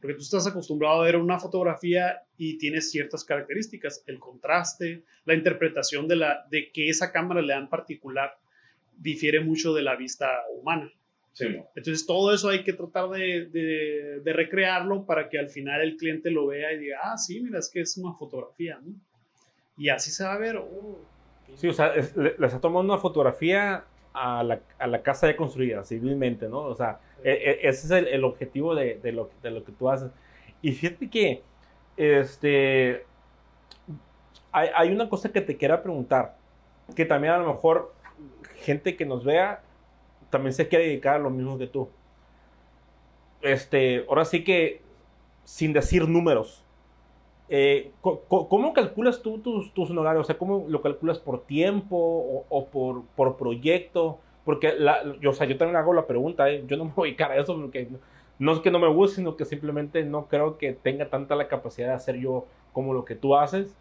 Porque tú estás acostumbrado a ver una fotografía y tienes ciertas características, el contraste, la interpretación de, la, de que esa cámara le da en particular difiere mucho de la vista humana. Sí. Entonces todo eso hay que tratar de, de- de recrearlo para que al final el cliente lo vea y diga, ah, sí, mira, es que es una fotografía, ¿no? Y así se va a ver. oh, Sí, o sea, es- le, le está tomando una fotografía a la, a la casa ya construida, civilmente, ¿no? O sea, e- e- ese es el, el objetivo de, de lo, de lo que tú haces. Y fíjate que, este, hay, hay una cosa que te quiera preguntar, que también a lo mejor gente que nos vea también se quiere dedicar a lo mismo que tú. Este, ahora sí que, sin decir números, eh, ¿Cómo calculas tú tus, tus honorarios? O sea, ¿cómo lo calculas por tiempo o, por, por proyecto? Porque yo, o sea, yo también hago la pregunta, ¿eh? yo no me voy a dedicar a eso porque no, es que no me guste, sino que simplemente no creo que tenga tanta la capacidad de hacer yo como lo que tú haces.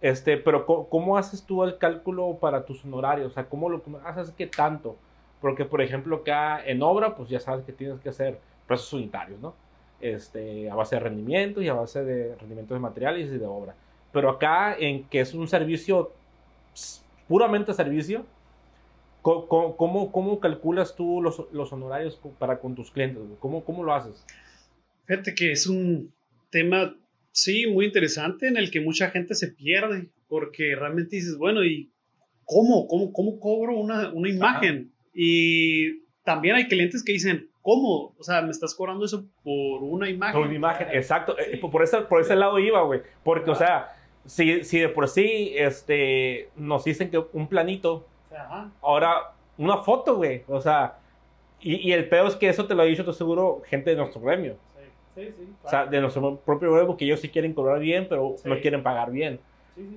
Este, pero co- ¿cómo haces tú el cálculo para tus honorarios? O sea, ¿cómo lo haces que tanto? Porque, por ejemplo, acá en obra, pues ya sabes que tienes que hacer precios unitarios, ¿no? este, a base de rendimientos y a base de rendimientos de materiales y de obra. Pero acá, en que es un servicio puramente servicio, co- ¿cómo, cómo calculas tú los, los honorarios para con tus clientes? ¿Cómo, ¿Cómo lo haces? Fíjate que es un tema, sí, muy interesante en el que mucha gente se pierde, porque realmente dices, bueno, ¿y cómo? ¿Cómo, cómo cobro una, una imagen? Y también hay clientes que dicen, ¿cómo? O sea, me estás cobrando eso por una imagen. Por una imagen, exacto. Sí. Eh, por- Por, ese, por ese lado iba, güey. Porque, o sea, si, si de por sí este, nos dicen que un planito Ajá. Ahora, una foto, güey. O sea, y, y el peor es que eso te lo ha dicho, te seguro, gente de nuestro gremio. Sí, sí, sí. O sea, de nuestro propio gremio, que ellos sí quieren cobrar bien, pero Sí. no quieren pagar bien.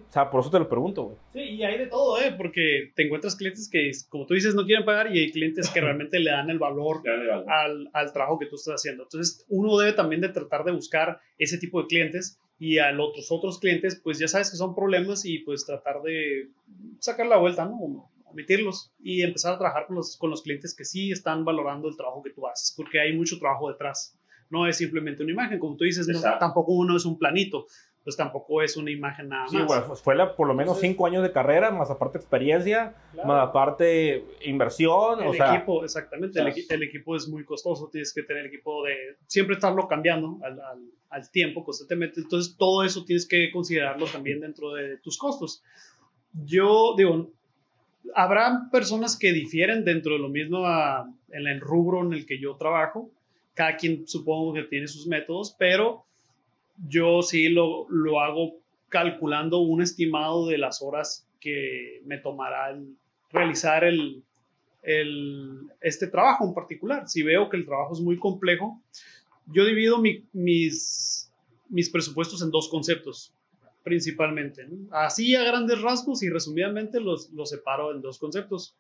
O sea, por eso te lo pregunto, güey. Sí, y hay de todo, ¿eh? Porque te encuentras clientes que, como tú dices, no quieren pagar y hay clientes que realmente le dan el valor Dale, dale. al, al trabajo que tú estás haciendo. Entonces, uno debe también de tratar de buscar ese tipo de clientes y a los otros, otros clientes, pues ya sabes que son problemas y pues tratar de sacar la vuelta, ¿no? O omitirlos y empezar a trabajar con los, con los clientes que sí están valorando el trabajo que tú haces, porque hay mucho trabajo detrás. No es simplemente una imagen, como tú dices, no, Exacto. tampoco uno es un planito, pues tampoco es una imagen nada Sí, más. güey, pues fue la- por lo menos Entonces- cinco años de carrera, más aparte experiencia, Claro. más aparte inversión, El o sea, equipo, exactamente, el, el equipo es muy costoso, tienes que tener equipo de siempre estarlo cambiando al, al, al tiempo constantemente, entonces todo eso tienes que considerarlo también dentro de tus costos. Yo digo, habrá personas que difieren dentro de lo mismo a- en el rubro en el que yo trabajo, cada quien supongo que tiene sus métodos, pero yo sí lo, lo hago calculando un estimado de las horas que me tomará realizar el, el- este trabajo en particular. Si veo que el trabajo es muy complejo, yo divido mi- mis, mis presupuestos en dos conceptos, principalmente. Así a grandes rasgos y resumidamente los, los separo en dos conceptos.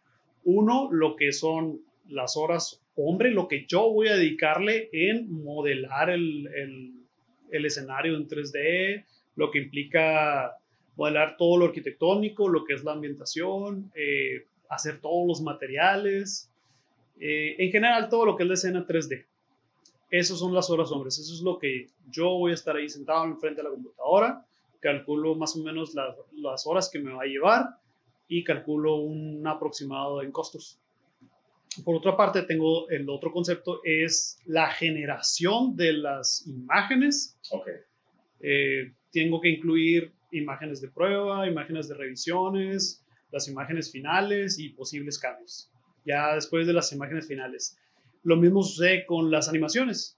Uno, lo que son las horas hombre, lo que yo voy a dedicarle en modelar el, el- el escenario en 3D, lo que implica modelar todo lo arquitectónico, lo que es la ambientación, eh, hacer todos los materiales, eh, en general todo lo que es la escena 3D. Esas son las horas hombres, eso es lo que yo voy a estar ahí sentado enfrente de la computadora, calculo más o menos las, las horas que me va a llevar y calculo un aproximado en costos. Por otra parte, tengo el otro concepto, es la generación de las imágenes Ok. eh, tengo que incluir imágenes de prueba, imágenes de revisiones, las imágenes finales y posibles cambios. Ya después de las imágenes finales. Lo mismo sucede con las animaciones.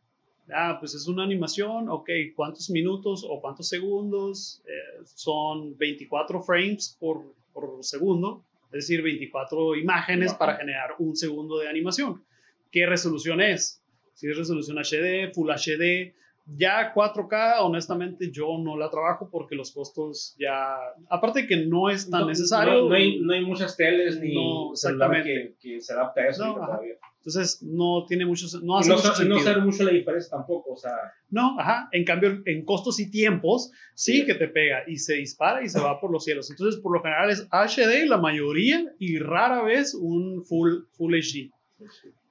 Ah, pues es una animación, ok, ¿cuántos minutos o cuántos segundos? Eh, son 24 frames por, por segundo, es decir, 24 imágenes para generar un segundo de animación. ¿Qué resolución es? Si es resolución HD, Full HD, ya 4K, honestamente, yo no la trabajo porque los costos ya. Aparte de que no es tan No- necesario. No, no hay, no hay muchas teles ni No, celular que, que se adapte a eso todavía. Entonces, no tiene mucho. No hace no, mucho no saber mucho la diferencia tampoco, o sea, No, ajá. En cambio, en costos y tiempos, sí, Sí. que te pega y se dispara y se va por los cielos. Entonces, por lo general es HD la mayoría y rara vez un full, full HD.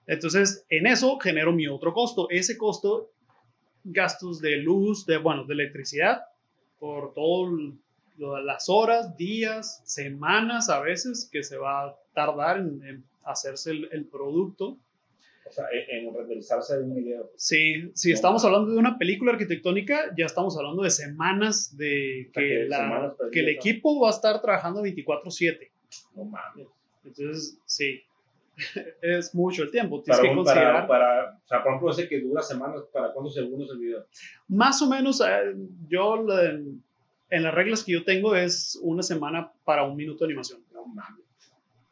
Entonces, en eso genero mi otro costo. Ese costo, gastos de luz, de, bueno, de electricidad, por todas las horas, días, semanas a veces que se va a tardar en, en hacerse el, el producto. o sea, en, en renderizarse un video. Sí, si estamos hablando de una película arquitectónica, ya estamos hablando de semanas de que, que la- semanas que el equipo va a estar trabajando 24/7. No mames. Entonces, sí, es mucho el tiempo. Tienes Para, que un- para, considerar. para, o sea, por ejemplo, ese que dura semanas, ¿para cuántos segundos el video? Más o menos, eh, yo la- en las reglas que yo tengo es una semana para un minuto de animación. No mames.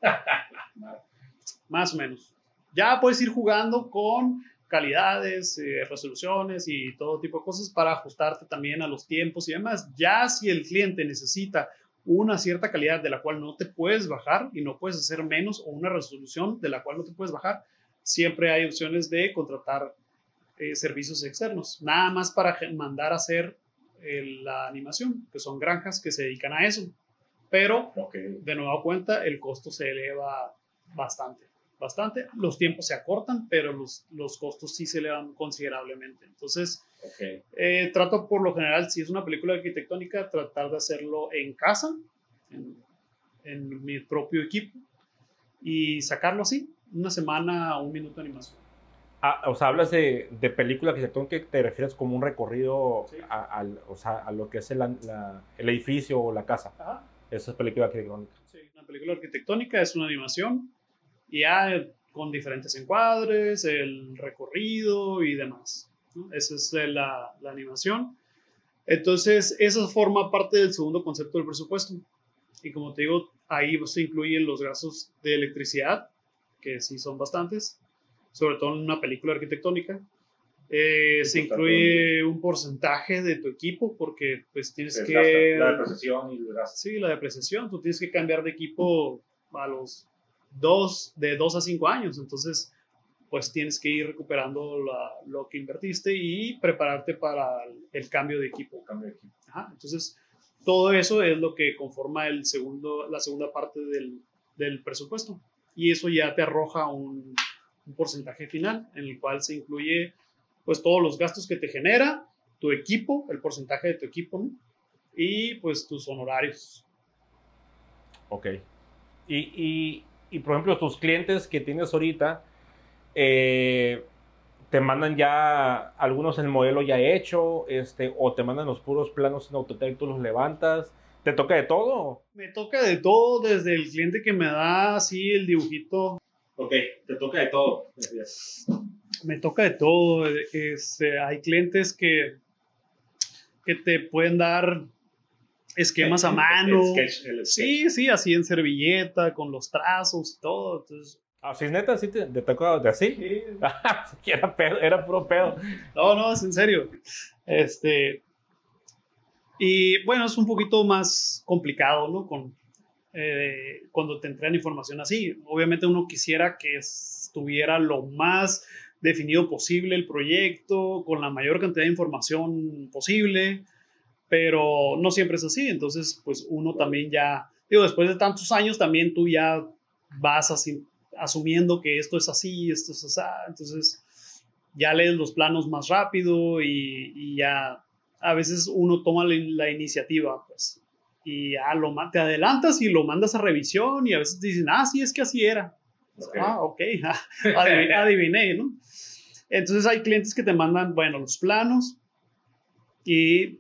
Más o menos. Ya puedes ir jugando con calidades, eh, resoluciones y todo tipo de cosas para ajustarte también a los tiempos y demás. Ya si el cliente necesita una cierta calidad de la cual no te puedes bajar y no puedes hacer menos o una resolución de la cual no te puedes bajar, siempre hay opciones de contratar eh, servicios externos, nada más para mandar a hacer eh, la animación, que son granjas que se dedican a eso. Pero de nueva cuenta, el costo se eleva bastante, bastante. Los tiempos se acortan, pero los, los costos sí se elevan considerablemente. Entonces, Ok. eh, trato por lo general, si es una película arquitectónica, tratar de hacerlo en casa, en, en mi propio equipo, y sacarlo así, una semana, un minuto de animación. Ah, o sea, hablas de, de película arquitectónica que te refieres como un recorrido Sí. a, al- o sea, a lo que es el, la- el edificio o la casa. Ajá. Eso es película arquitectónica. Sí, una película arquitectónica es una animación, y ya eh, con diferentes encuadres, el recorrido y demás. ¿no? Esa es eh, la, la animación. Entonces, eso forma parte del segundo concepto del presupuesto. Y como te digo, ahí se incluyen los gastos de electricidad, que sí son bastantes, sobre todo en una película arquitectónica. Eh, se incluye un porcentaje de tu equipo porque pues tienes Es que... la depreciación y el gasto. Sí, la depreciación. Tú tienes que cambiar de equipo a los dos, de dos a cinco años. Entonces, pues tienes que ir recuperando la- lo que invertiste y prepararte para el, el cambio de equipo. Cambio de equipo. Ajá, Entonces, todo eso es lo que conforma el segundo, la segunda parte del, del presupuesto. Y eso ya te arroja un, un porcentaje final en el cual se incluye pues todos los gastos que te genera tu equipo, el porcentaje de tu equipo ¿no? y pues tus honorarios. Ok. Y, y, y, por ejemplo, tus clientes que tienes ahorita, eh, te mandan ya algunos el modelo ya hecho, este, o te mandan los puros planos en Autotech, tú los levantas. ¿Te toca de todo? Me toca de todo, desde el cliente que me da así el dibujito, Ok, te toca de todo. me toca de todo. Este, hay clientes que, que te pueden dar esquemas a el mano. sketch, el sketch. Sí, sí, así en servilleta, con los trazos y todo. Entonces, Así es neta, ¿sí te, te tocó de así? Que era, pedo, era puro pedo. no, no, es en serio. Este, y bueno, es un poquito más complicado, ¿no? Con, eh, cuando te entregan información así. Obviamente uno quisiera que estuviera lo más definido posible el proyecto, con la mayor cantidad de información posible, pero no siempre es así. Entonces, pues uno también ya, digo, después de tantos años, también tú ya vas así, asumiendo que esto es así, esto es así. Entonces, ya lees los planos más rápido y, y ya a veces uno toma la, la iniciativa, pues, y ya lo, te adelantas y lo mandas a revisión y a veces te dicen, ah, sí, es que así era. Ok. Ah, ok, adiviné, adiviné, ¿no? Entonces hay clientes que te mandan, bueno, los planos y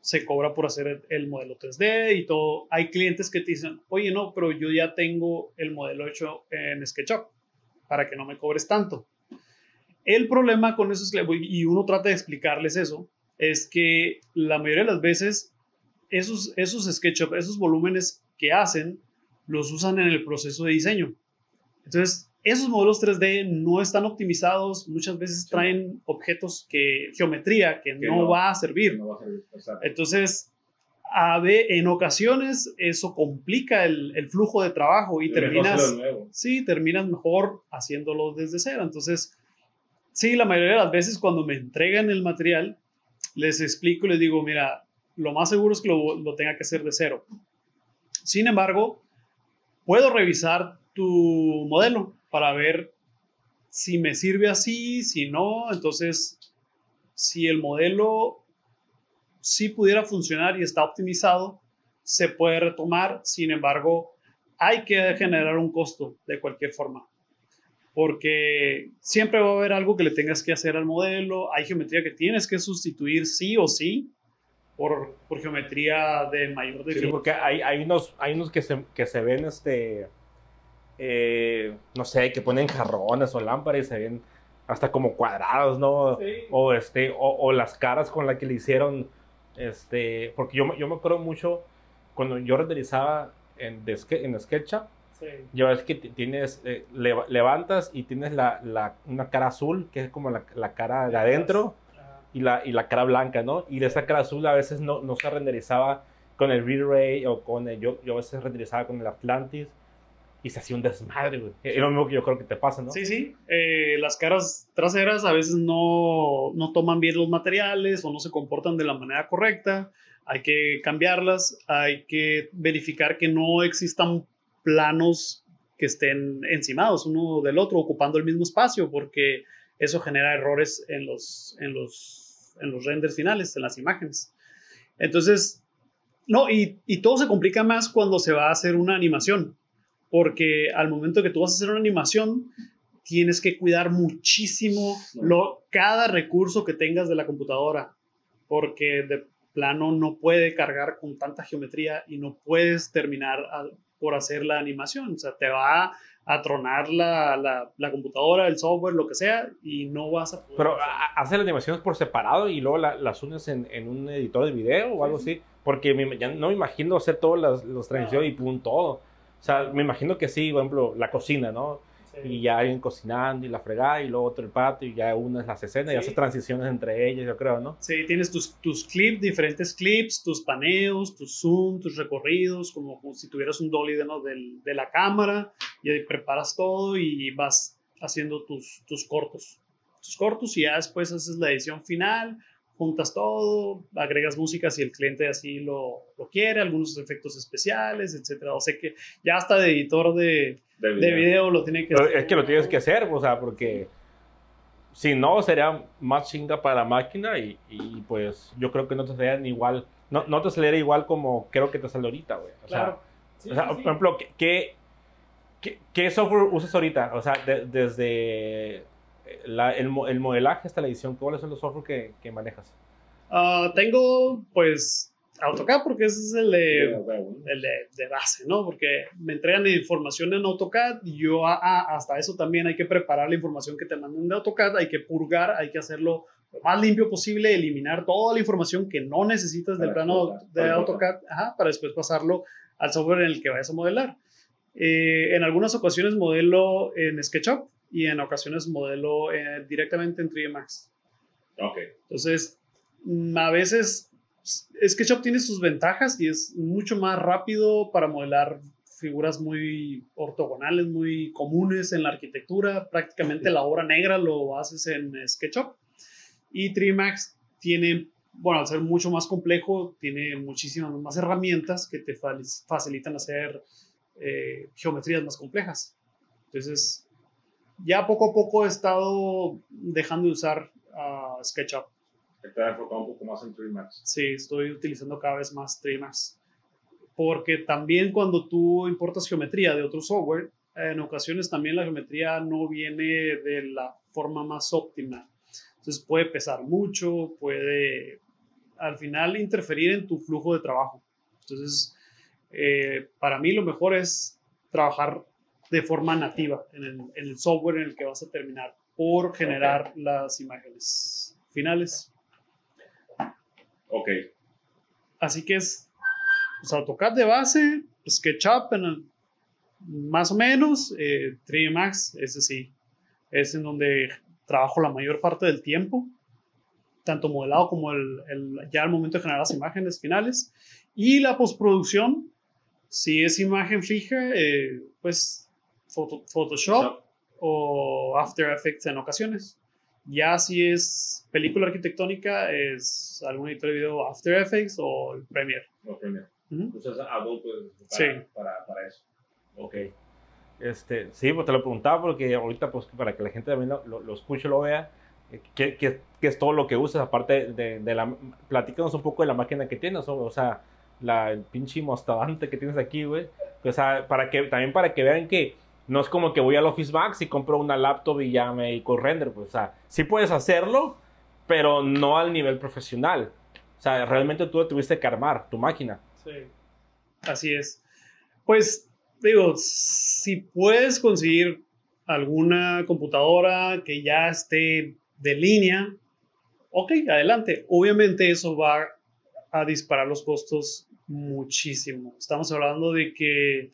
se cobra por hacer el, el modelo 3D y todo. Hay clientes que te dicen, oye, no, pero yo ya tengo el modelo hecho en SketchUp para que no me cobres tanto. El problema con eso es que, y uno trata de explicarles eso, es que la mayoría de las veces esos, esos SketchUp, esos volúmenes que hacen, los usan en el proceso de diseño. Entonces, esos modelos 3D no están optimizados, muchas veces Sí. traen objetos que, geometría que, Que no, no. va a servir. No va a servir. Entonces, a ve- en ocasiones eso complica el, el flujo de trabajo y mejor terminas, de sí, terminas mejor haciéndolo desde cero. Entonces, sí, la mayoría de las veces cuando me entregan el material, les explico y les digo, mira, lo más seguro es que lo, lo tenga que hacer de cero. Sin embargo, puedo revisar tu modelo para ver si me sirve así, si no. Entonces, si el modelo sí pudiera funcionar y está optimizado, se puede retomar. Sin embargo, hay que generar un costo de cualquier forma. Porque siempre va a haber algo que le tengas que hacer al modelo. Hay geometría que tienes que sustituir sí o sí por, por geometría de mayor Sí, definición. porque hay, hay unos, hay unos que, se, que se ven, este, eh, no sé, que ponen jarrones o lámparas y se ven hasta como cuadrados, ¿no? Sí. O, este, o, o las caras con las que le hicieron, este, porque yo, me- yo me acuerdo mucho cuando yo renderizaba en, de en SketchUp, Sí. ya ves que tienes, eh, leva- levantas y tienes la, la- una cara azul, que es como la, la cara de adentro, y la, y la cara blanca, ¿no? Y de esa cara azul a veces no, no se renderizaba con el V-Ray o con el, yo, yo a veces renderizaba con el Atlantis y se hacía un desmadre, güey. Es lo mismo que yo creo que te pasa, ¿no? Sí, sí. Eh, las caras traseras a veces no, no toman bien los materiales o no se comportan de la manera correcta. Hay que cambiarlas. Hay que verificar que no existan planos que estén encimados uno del otro, ocupando el mismo espacio, porque eso genera errores en los, en los, en los renders finales, en las imágenes. Entonces, no, y, y todo se complica más cuando se va a hacer una animación porque al momento que tú vas a hacer una animación, tienes que cuidar muchísimo lo, cada recurso que tengas de la computadora, porque de plano no puede cargar con tanta geometría y no puedes terminar por hacer la animación. O sea, te va a tronar la, la- la computadora, el software, lo que sea, y no vas a poder. Pero hacer las animaciones por separado y luego la- las unes en, en un editor de video o algo así. Porque me- ya no me imagino hacer todas las, las transiciones y pum, todo. O sea, me imagino que sí, por ejemplo, la cocina, ¿no? y ya alguien cocinando y la fregada y luego otro el patio y ya una es la escena y Sí. hace transiciones entre ellas, yo creo, ¿no? Sí, tienes tus, tus clips, diferentes clips, tus paneos, tus zoom, tus recorridos, como, como si tuvieras un dolly de, ¿no? del- de la cámara, y ahí preparas todo y vas haciendo tus, tus cortos. Tus cortos y ya después haces la edición final, juntas todo, agregas música si el cliente así lo, lo quiere, algunos efectos especiales, etcétera. O sea que ya hasta de editor de, De de video lo tiene que Pero es que lo tienes que hacer, o sea, porque si no sería más chinga para la máquina y, y, pues yo creo que no te saldría ni igual, no, no te saldría igual como creo que te sale ahorita, güey. O sea, Claro. Sí, o sea, sí, sí. por ejemplo, ¿qué, qué, qué, qué software usas ahorita? O sea, de- desde la- el, el modelaje hasta la edición, ¿cuáles son los software que, que manejas? Ah, tengo pues AutoCAD porque ese es el de, el de, de base, ¿no? Porque me entregan información en AutoCAD y yo ah, ah, hasta eso también hay que preparar la información que te mandan de AutoCAD, hay que purgar, hay que hacerlo lo más limpio posible, eliminar toda la información que no necesitas del plano de AutoCAD, ajá, para después pasarlo al software en el que vayas a modelar. Eh, en algunas ocasiones modelo en SketchUp y en ocasiones modelo eh, directamente en 3D Max. Ok. Entonces, mm, a veces SketchUp tiene sus ventajas y es mucho más rápido para modelar figuras muy ortogonales, muy comunes en la arquitectura. Prácticamente la obra negra lo haces en SketchUp. Y 3D Max tiene, bueno, al ser mucho más complejo, tiene muchísimas más herramientas que te fa- facilitan hacer eh, geometrías más complejas. Entonces, ya poco a poco he estado dejando de usar ah, SketchUp. Está enfocado un poco más en 3 Max. Sí, estoy utilizando cada vez más 3D Max. Porque también cuando tú importas geometría de otro software, en ocasiones también la geometría no viene de la forma más óptima. Entonces puede pesar mucho, puede al final interferir en tu flujo de trabajo. Entonces, eh, para mí lo mejor es trabajar de forma nativa en el, en el software en el que vas a terminar por generar las imágenes finales. Ok. Así que es pues, AutoCAD de base, SketchUp en el- más o menos, eh, 3D Max, ese sí, es en donde trabajo la mayor parte del tiempo, tanto modelado como el, el- ya al momento de generar las imágenes finales. Y la postproducción, si es imagen fija, eh, pues Photoshop o After Effects en ocasiones. Ya si es película arquitectónica, es algún editor de video After Effects o el Premiere. No, Premiere. Ujú. Usas Adobe pues, para, Sí. para, para eso. Ok. Este, sí, pues te lo preguntaba porque ahorita, pues para que la gente también lo, lo, lo escuche, lo vea, eh, ¿qué, qué, qué es todo lo que usas? Aparte de, de la... Platícanos un poco de la máquina que tienes, o, o sea, la, el pinche mostadante que tienes aquí, güey. O sea, para que, también para que vean que no es como que voy al Office Max y compro una laptop y ya me a render, pues, o sea, sí puedes hacerlo, pero no al nivel profesional. O sea, realmente tú tuviste que armar tu máquina. Sí. Así es. Pues digo, si puedes conseguir alguna computadora que ya esté de línea, ok, adelante. Obviamente eso va a disparar los costos muchísimo. Estamos hablando de que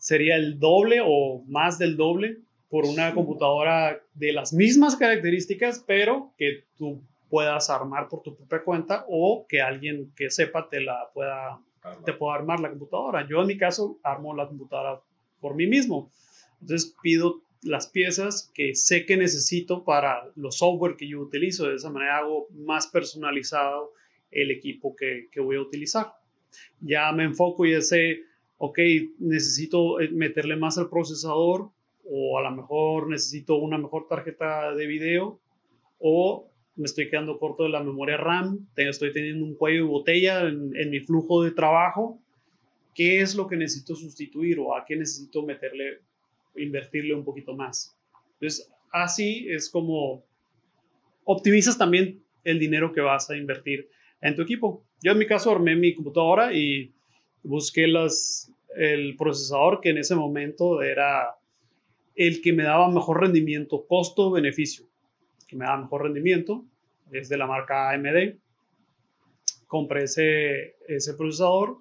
sería el doble o más del doble por una computadora de las mismas características, pero que tú puedas armar por tu propia cuenta o que alguien que sepa te la pueda te puedo armar la computadora. Yo en mi caso armo la computadora por mí mismo. Entonces pido las piezas que sé que necesito para los software que yo utilizo. De esa manera hago más personalizado el equipo que, que voy a utilizar. Ya me enfoco y sé, ok, necesito eh, meterle más al procesador o a lo mejor necesito una mejor tarjeta de video o me estoy quedando corto de la memoria RAM, estoy teniendo un cuello de botella en, en mi flujo de trabajo. ¿Qué es lo que necesito sustituir o a qué necesito meterle, invertirle un poquito más? Entonces, así es como optimizas también el dinero que vas a invertir en tu equipo. Yo en mi caso armé mi computadora y busqué las, el procesador que en ese momento era el que me daba mejor rendimiento, costo-beneficio que me da mejor rendimiento, es de la marca AMD. Compré ese, ese procesador.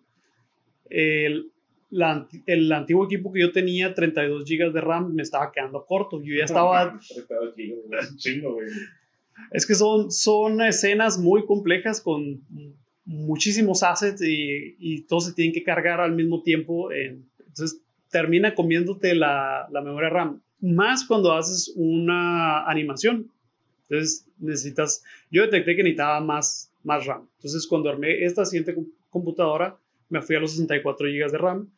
El- la, el antiguo equipo que yo tenía, 32 GB de RAM, me estaba quedando corto. Yo ya estaba... es que son, son escenas muy complejas con muchísimos assets y, y todos se tienen que cargar al mismo tiempo. entonces termina comiéndote la, la memoria RAM. Más cuando haces una animación. Entonces necesitas, yo detecté que necesitaba más, más RAM. Entonces cuando armé esta siguiente computadora, me fui a los 64 GB de RAM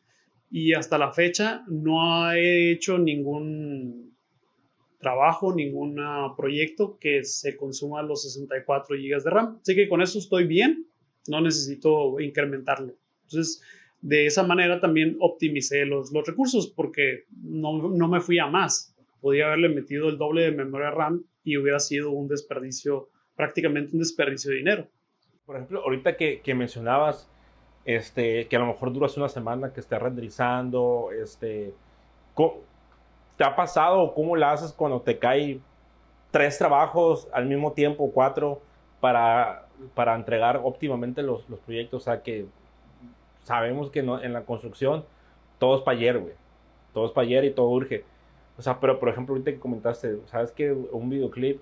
y hasta la fecha no he hecho ningún trabajo, ningún proyecto que se consuma los 64 GB de RAM. Así que con eso estoy bien, no necesito incrementarlo. Entonces, de esa manera también optimicé los, los recursos porque no, no me fui a más. Podía haberle metido el doble de memoria RAM y hubiera sido un desperdicio, prácticamente un desperdicio de dinero. Por ejemplo, ahorita que, que mencionabas este, que a lo mejor duras una semana que esté renderizando, este, ¿te ha pasado o cómo la haces cuando te cae tres trabajos al mismo tiempo, cuatro, para, para entregar óptimamente los, los proyectos? O sea, que sabemos que no, en la construcción todo es para ayer, güey. Todo es para ayer y todo urge. O sea, pero por ejemplo, ahorita que comentaste, ¿sabes que un videoclip,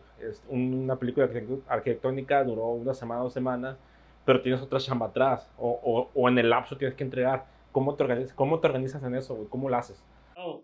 una película arquitectónica duró una semana, dos semanas? pero tienes otra chamba atrás o, o, en el lapso tienes que entregar. ¿Cómo te organizas, cómo te organizas en eso? ¿Cómo lo haces? Oh,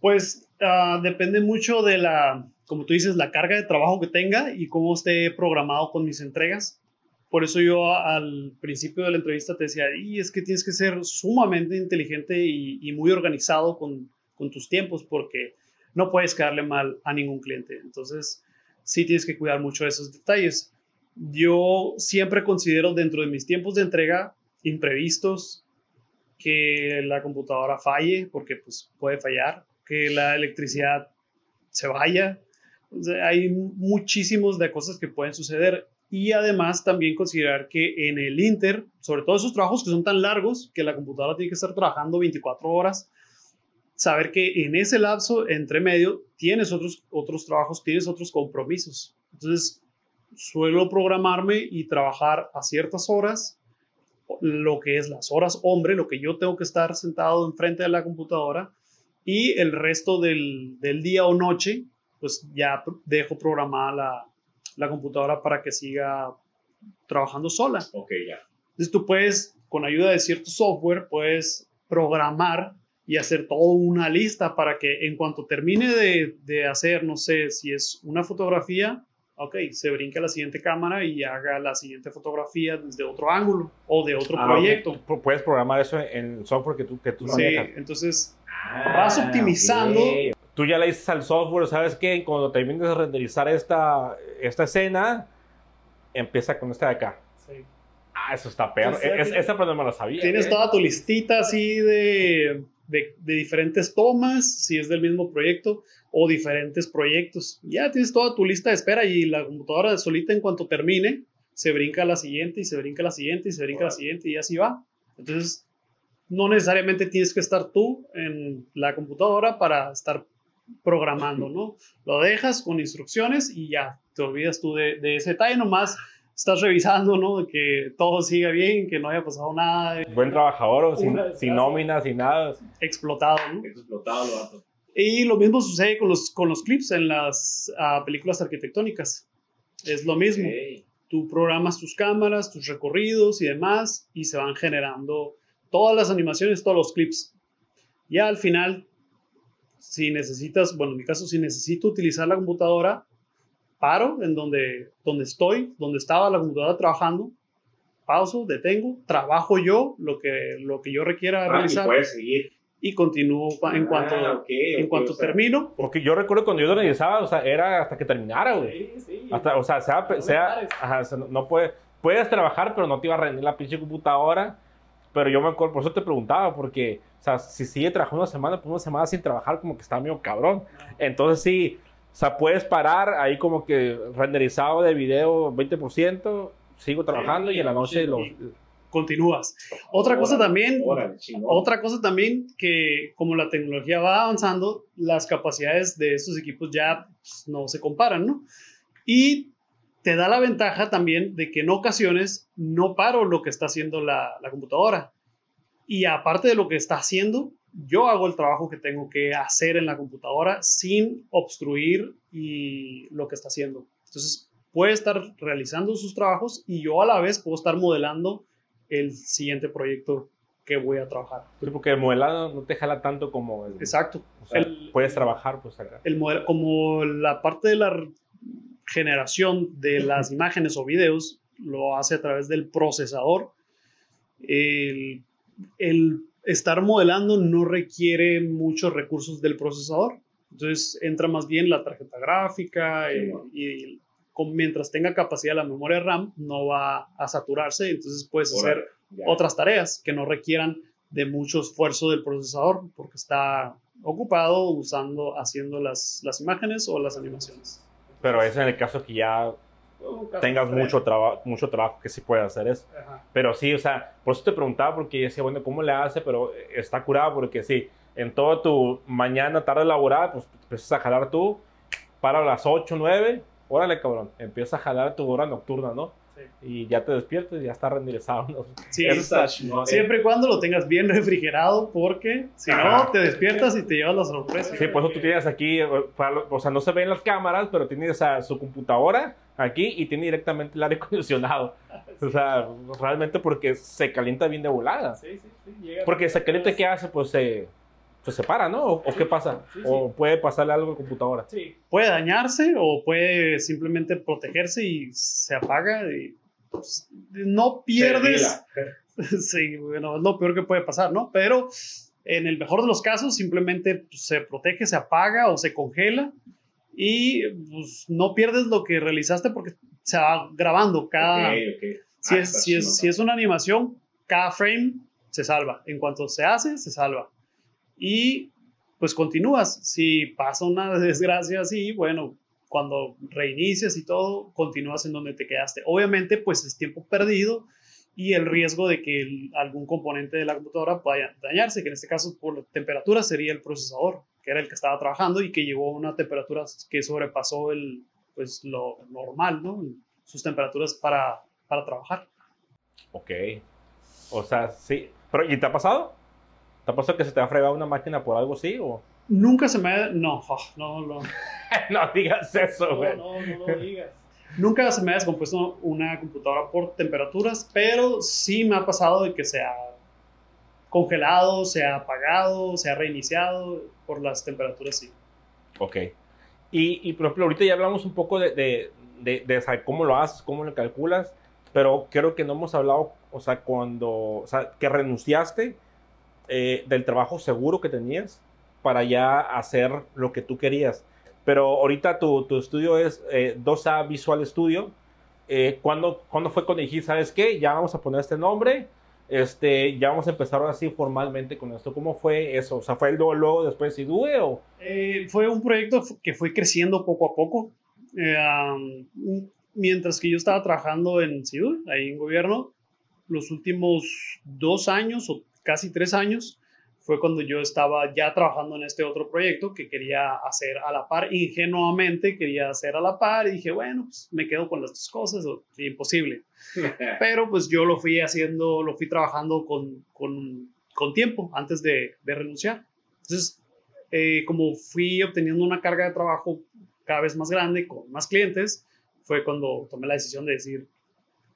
pues uh, depende mucho de la, como tú dices, la carga de trabajo que tenga y cómo esté programado con mis entregas. Por eso yo al principio de la entrevista te decía, y es que tienes que ser sumamente inteligente y, muy organizado con, con tus tiempos porque no puedes quedarle mal a ningún cliente. Entonces, sí tienes que cuidar mucho de esos detalles yo siempre considero dentro de mis tiempos de entrega imprevistos que la computadora falle, porque pues puede fallar, que la electricidad se vaya. hay muchísimos de cosas que pueden suceder y además también considerar que en el Inter, sobre todo esos trabajos que son tan largos que la computadora tiene que estar trabajando 24 horas, saber que en ese lapso entre medio tienes otros, otros trabajos, tienes otros compromisos. Entonces, suelo programarme y trabajar a ciertas horas, lo que es las horas hombre, lo que yo tengo que estar sentado enfrente de la computadora y el resto del, del día o noche, pues ya dejo programada la, la, computadora para que siga trabajando sola. Ok, ya. Entonces tú puedes, con ayuda de cierto software, puedes programar y hacer toda una lista para que en cuanto termine de, de hacer, no sé, si es una fotografía, ok, se brinca a la siguiente cámara y haga la siguiente fotografía desde otro ángulo o de otro ah, proyecto. Puedes programar eso en el software que tú, que tú Sí, entonces ah, vas optimizando. Tú ya le dices al software, ¿sabes qué? Cuando termines de renderizar esta, esta escena, empieza con esta de acá. Sí. Ah, eso está peor. Es, esa no me lo sabía. Tienes ¿eh? toda tu listita así de, de, de diferentes tomas, si es del mismo proyecto o diferentes proyectos. Ya tienes toda tu lista de espera y la computadora solita en cuanto termine, se brinca a la siguiente y se brinca a la siguiente y se brinca a la siguiente y así va. Entonces, no necesariamente tienes que estar tú en la computadora para estar programando, ¿no? Lo dejas con instrucciones y ya, te olvidas tú de, de ese detalle, nomás estás revisando, ¿no? De que todo siga bien, que no haya pasado nada. Buen trabajador, sin, sin nómina, sin nada. Explotado, ¿no? Explotado lo y lo mismo sucede con los, con los clips en las ah, películas arquitectónicas. Es lo mismo. Tú programas tus cámaras, tus recorridos y demás, y se van generando todas las animaciones, todos los clips. Ya al final, si necesitas, bueno, en mi caso, si necesito utilizar la computadora, paro en donde, donde estoy, donde estaba la computadora trabajando, pauso, detengo, trabajo yo lo que, lo que yo requiera ah, realizar. Y puedes seguir y continúo en cuanto, ah, en cuanto termino. Porque yo recuerdo cuando yo lo organizaba, o sea, era hasta que terminara, güey. Sí, sí. Hasta, o sea, sea, no, sea, ajá, no puede, puedes trabajar, pero no te iba a rendir la pinche computadora. Pero yo me acuerdo, por eso te preguntaba, porque, o sea, si sigue trabajando una semana, pues una semana sin trabajar, como que está medio cabrón. Entonces sí, o sea, puedes parar ahí como que renderizado de video 20%, sigo trabajando y en la noche los continúas. Otra cosa también, otra cosa también que como la tecnología va avanzando, las capacidades de estos equipos ya pues, no se comparan, ¿no? Y te da la ventaja también de que en ocasiones no paro lo que está haciendo la, la computadora. y aparte de lo que está haciendo, yo hago el trabajo que tengo que hacer en la computadora sin obstruir y lo que está haciendo. Entonces, puede estar realizando sus trabajos y yo a la vez puedo estar modelando el siguiente proyecto que voy a trabajar. porque el modelado no te jala tanto como el... Exacto. O sea, puedes trabajar pues acá. El modelo, como la parte de la generación de las imágenes o videos lo hace a través del procesador. El, el estar modelando no requiere muchos recursos del procesador. Entonces entra más bien la tarjeta gráfica eh, y, mientras tenga capacidad la memoria RAM no va a saturarse. Entonces puedes hacer otras tareas que no requieran de mucho esfuerzo del procesador porque está ocupado usando, haciendo las, las imágenes o las animaciones. Pero es en el caso que ya tengas mucho, trabajo mucho trabajo que sí puede hacer eso. Pero sí, o sea, por eso te preguntaba, porque decía, bueno, ¿cómo le hace? Pero está curado porque sí, en toda tu mañana, tarde laboral, pues empiezas a jalar tú, para las 8, 9, órale, cabrón, empieza a jalar tu hora nocturna, ¿no? Y ya te despiertas y ya está renderizado. ¿no? Sí, está, siempre y cuando lo tengas bien refrigerado, porque si no, te despiertas y te llevas la sorpresa. Sí, por eso tú tienes aquí, o sea, no se ven las cámaras, pero tienes a su computadora aquí y tiene directamente el aire acondicionado. O sea, realmente porque se calienta bien de volada. Sí, sí, sí. porque se calienta, ¿qué hace? Pues se pues se para, ¿no? ¿O, qué pasa? ¿O puede pasarle algo a la computadora? Sí. Puede dañarse o puede simplemente protegerse y se apaga y pues, no pierdes. sí, bueno, es lo peor que puede pasar, ¿no? Pero en el mejor de los casos simplemente pues, se protege, se apaga o se congela y pues, no pierdes lo que realizaste porque se va grabando cada... Si, ah, es, si, es, si es una animación, cada frame se salva. En cuanto se hace, se salva y pues continúas. Si pasa una desgracia así, bueno, cuando reinicias y todo, continúas en donde te quedaste. Obviamente, pues es tiempo perdido y el riesgo de que algún componente de la computadora pueda dañarse, que en este caso por la temperatura sería el procesador, que era el que estaba trabajando y que llegó a una temperatura que sobrepasó el, pues, lo normal, ¿no? Sus temperaturas para, para trabajar. Ok. O sea, sí. Pero, ¿y te ha pasado? ¿Te ha pasado que se te ha fregado una máquina por algo así? O? Nunca se me ha... No, no, no. no digas eso, güey. No, no, no, lo digas. Nunca se me ha descompuesto una computadora por temperaturas, pero sí me ha pasado de que se ha congelado, se ha apagado, se ha reiniciado por las temperaturas, sí. Ok. Y, y por ejemplo, ahorita ya hablamos un poco de, de, de, de cómo lo haces, cómo lo calculas, pero creo que no hemos hablado, o sea, cuando, o sea, que renunciaste eh, del trabajo seguro que tenías para ya hacer lo que tú querías. Pero ahorita tu, tu estudio es 2A eh, Visual Studio. Eh, ¿cuándo, ¿Cuándo fue cuando dijiste, sabes qué? Ya vamos a poner este nombre. Este, ya vamos a empezar así formalmente con esto. ¿Cómo fue eso? O sea, ¿fue luego, luego después de o...? fue un proyecto que fue creciendo poco a poco. mientras que yo estaba trabajando en Sidue, ahí en gobierno, los últimos dos años o casi tres años, fue cuando yo estaba ya trabajando en este otro proyecto que quería hacer a la par, ingenuamente quería hacer a la par y dije, bueno, pues me quedo con las dos cosas, o, imposible. Pero pues yo lo fui haciendo, lo fui trabajando con, con, con tiempo antes de, de renunciar. Entonces, eh, como fui obteniendo una carga de trabajo cada vez más grande, con más clientes, fue cuando tomé la decisión de decir,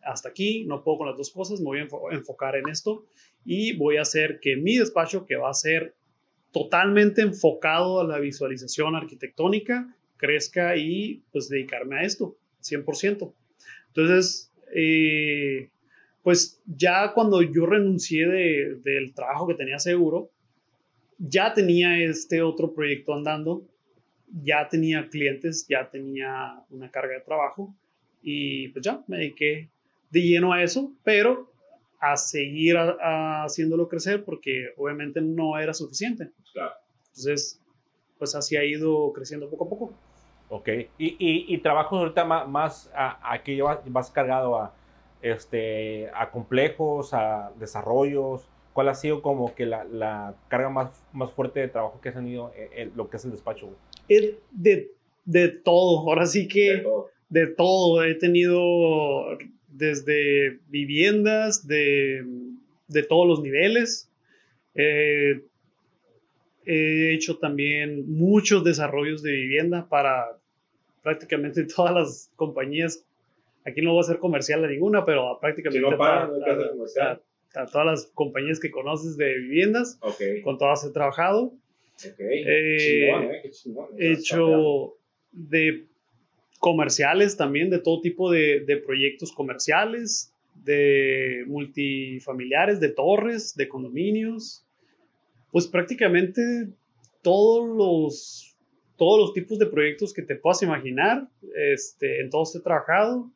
hasta aquí, no puedo con las dos cosas, me voy a enfocar en esto y voy a hacer que mi despacho, que va a ser totalmente enfocado a la visualización arquitectónica, crezca y pues dedicarme a esto, 100%. Entonces, eh, pues ya cuando yo renuncié del trabajo que tenía seguro, ya tenía este otro proyecto andando, ya tenía clientes, ya tenía una carga de trabajo y pues ya me dediqué de lleno a eso, pero a seguir haciéndolo crecer porque obviamente no era suficiente. Entonces, pues así ha ido creciendo poco a poco. Ok, y, y, y trabajos ahorita más, más a, a que vas cargado a, este, a complejos, a desarrollos. ¿Cuál ha sido como que la, la carga más, más fuerte de trabajo que has tenido en, lo que es el despacho? de, de todo, ahora sí que de todo. de todo. He tenido desde viviendas de, de todos los niveles, Eh, he hecho también muchos desarrollos de vivienda para prácticamente todas las compañías. Aquí no voy a hacer comercial a ninguna, pero prácticamente Si no que a- a- a todas las compañías que conoces de viviendas, Ok, con todas he trabajado. ok. Eh, chingón, ¿eh? Qué chingón. He hecho de comerciales también, de todo tipo de, de proyectos comerciales, de multifamiliares, de torres, de condominios. Pues prácticamente todos los, todos los tipos de proyectos que te puedas imaginar, este, en todos he trabajado,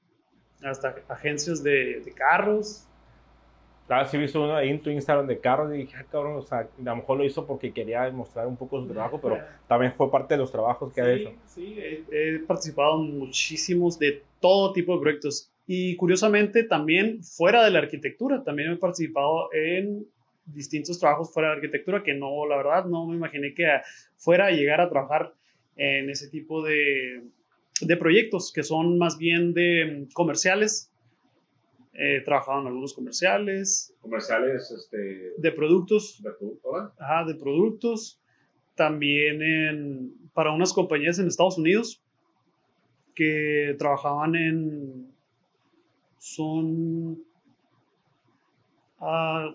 hasta agencias de, de carros. Ah, sí, visto uno ahí en tu Instagram de carros y dije, ah, cabrón, o sea, a lo mejor lo hizo porque quería demostrar un poco su trabajo, pero también fue parte de los trabajos que ha Sí, hecho. sí, he, he participado en muchísimos de todo tipo de proyectos. Y curiosamente también fuera de la arquitectura, también he participado en distintos trabajos fuera de la arquitectura que no, la verdad, no me imaginé que fuera a llegar a trabajar en ese tipo de, de proyectos que son más bien de mm, comerciales. He trabajado en algunos comerciales, Comerciales, este, de productos, de. Ajá, de productos. También en, para unas compañías en Estados Unidos que trabajaban en. Son. ah,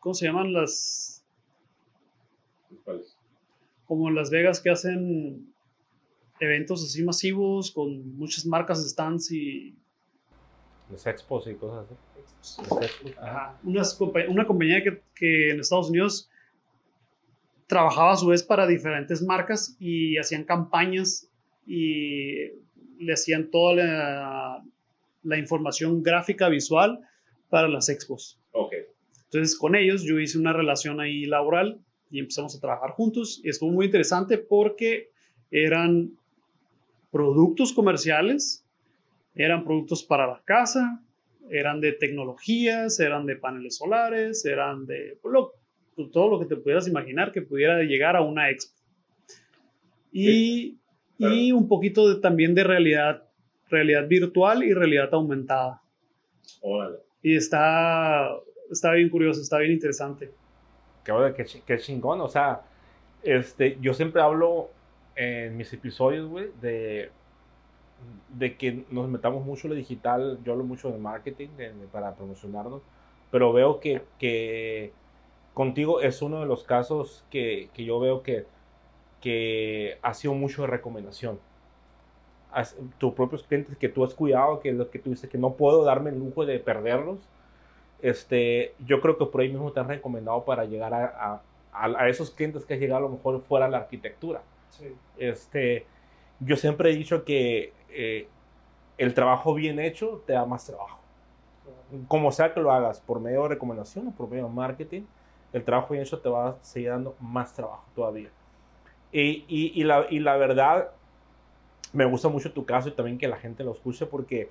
¿Cómo se llaman las. ¿Cuáles? Como en Las Vegas que hacen eventos así masivos con muchas marcas, stands y. Los expos y cosas así. Los expos, ajá. Unas compa- una compañía que, que en Estados Unidos trabajaba a su vez para diferentes marcas y hacían campañas y le hacían toda la, la información gráfica visual para las expos. Ok. Entonces con ellos yo hice una relación ahí laboral y empezamos a trabajar juntos y estuvo muy interesante porque eran productos comerciales, eran productos para la casa, eran de tecnologías, eran de paneles solares, eran de lo- todo lo que te pudieras imaginar que pudiera llegar a una expo. Y, y un poquito de- también de realidad, realidad virtual y realidad aumentada. Órale. Y está, está bien curioso, está bien interesante. Qué, qué chingón, o sea, este, yo siempre hablo en mis episodios, güey, de, de que nos metamos mucho en lo digital, yo hablo mucho de marketing de- de- para promocionarnos, pero veo que, que contigo es uno de los casos que, que yo veo que, que ha sido mucho de recomendación. Has- tus propios clientes que tú has cuidado, que es lo que tú dices, que no puedo darme el lujo de perderlos, este, yo creo que por ahí mismo te han recomendado para llegar a, a- a- esos clientes que has llegado a lo mejor fuera de la arquitectura. Este, yo siempre he dicho que eh, el trabajo bien hecho te da más trabajo. Como sea que lo hagas, por medio de recomendación o por medio de marketing, el trabajo bien hecho te va a seguir dando más trabajo todavía. Y, y- y la, y la verdad, me gusta mucho tu caso y también que la gente lo escuche porque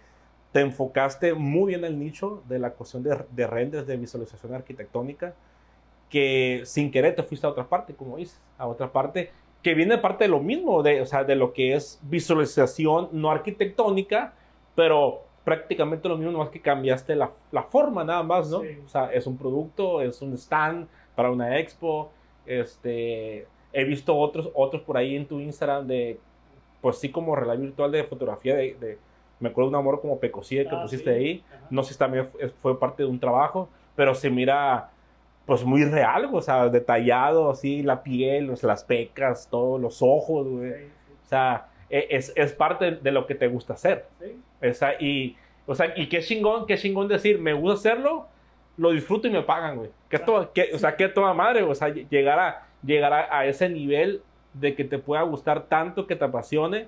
te enfocaste muy bien en el nicho de la cuestión de, de renders, de visualización arquitectónica, que sin querer te fuiste a otra parte, como dices, a otra parte que viene parte de lo mismo, de, o sea, de lo que es visualización no arquitectónica, pero prácticamente lo mismo, nomás que cambiaste la, la forma nada más, ¿no? Sí. O sea, es un producto, es un stand para una expo, este, he visto otros, otros por ahí en tu Instagram de, pues sí, como realidad virtual de fotografía, de, de- me acuerdo de un amor como Pecosía que Ah, pusiste sí. ahí, Ajá. no sé si también fue- fue parte de un trabajo, pero se mira pues muy real, o sea, detallado, así, la piel, o sea, las pecas, todos los ojos, güey. O sea, e- es, es parte de lo que te gusta hacer. Sí. Esa, y, o sea, y qué chingón, qué chingón decir, me gusta hacerlo, lo disfruto y me pagan, güey. Que todo, que, o sea, que toda madre, o sea, llegar, a, llegar a, a ese nivel de que te pueda gustar tanto, que te apasione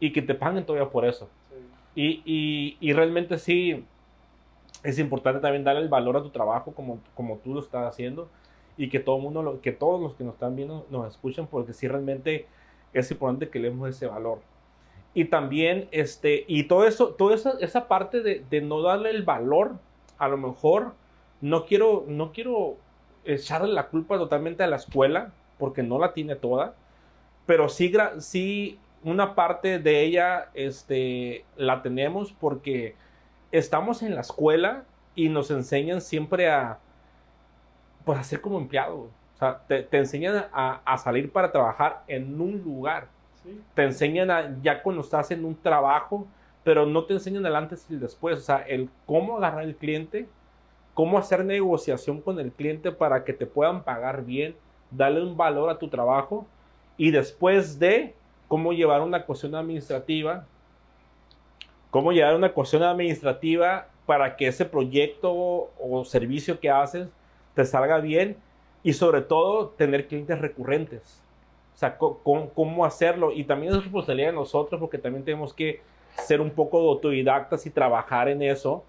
y que te paguen todavía por eso. Y, y, y realmente sí, es importante también darle el valor a tu trabajo como, como tú lo estás haciendo y que todo mundo, lo- que todos los que nos están viendo nos escuchen porque sí realmente es importante que le demos ese valor. Y también, este, y todo eso, toda esa, esa parte de, de no darle el valor, a lo mejor, no quiero, no quiero echarle la culpa totalmente a la escuela, porque no la tiene toda, pero sí, sí una parte de ella, este, la tenemos porque estamos en la escuela y nos enseñan siempre a, pues a ser como empleado. O sea, te, te enseñan a, a salir para trabajar en un lugar. Sí. Te enseñan a, ya cuando estás en un trabajo, pero no te enseñan el antes y el después. O sea, el cómo agarrar el cliente, cómo hacer negociación con el cliente para que te puedan pagar bien, darle un valor a tu trabajo y después de cómo llevar una cuestión administrativa, cómo llevar una cuestión administrativa para que ese proyecto o servicio que haces te salga bien y sobre todo tener clientes recurrentes. O sea, co- cómo hacerlo. Y también es responsabilidad de nosotros porque también tenemos que ser un poco autodidactas y trabajar en eso.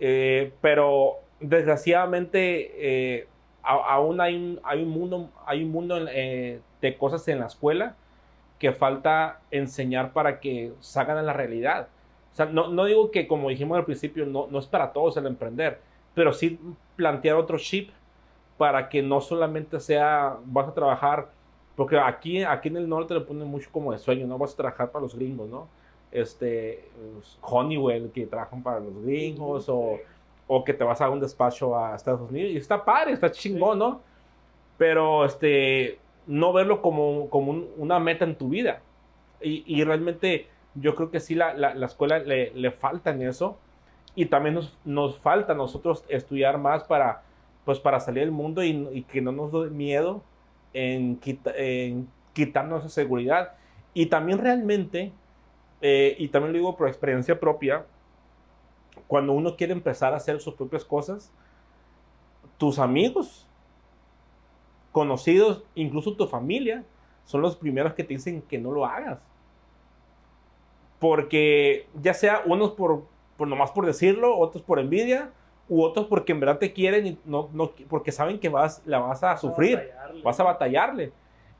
Eh, pero desgraciadamente eh, aún hay un, hay un mundo, hay un mundo eh, de cosas en la escuela que falta enseñar para que salgan a la realidad. Sea, no, no digo que, como dijimos al principio, no, no es para todos el emprender, pero sí plantear otro chip para que no solamente sea, vas a trabajar, porque aquí, aquí en el norte le ponen mucho como de sueño, ¿no? Vas a trabajar para los gringos, ¿no? Este, pues, Honeywell, que trabajan para los gringos, o, o que te vas a un despacho a Estados Unidos, y está padre, está chingón, ¿no? Pero, este, no verlo como, como un- una meta en tu vida. Y realmente yo creo que sí la, la, la escuela le, le falta en eso. Y también nos, nos falta a nosotros estudiar más para, pues, para salir del mundo y, y que no nos dé miedo en, quita- en quitarnos esa seguridad. Y también realmente, eh, y también lo digo por experiencia propia, cuando uno quiere empezar a hacer sus propias cosas, tus amigos, conocidos, incluso tu familia, son los primeros que te dicen que no lo hagas. Porque ya sea unos por, por nomás por decirlo, otros por envidia, u otros porque en verdad te quieren y no, no porque saben que vas, la vas a sufrir, Batallarle. vas a batallarle.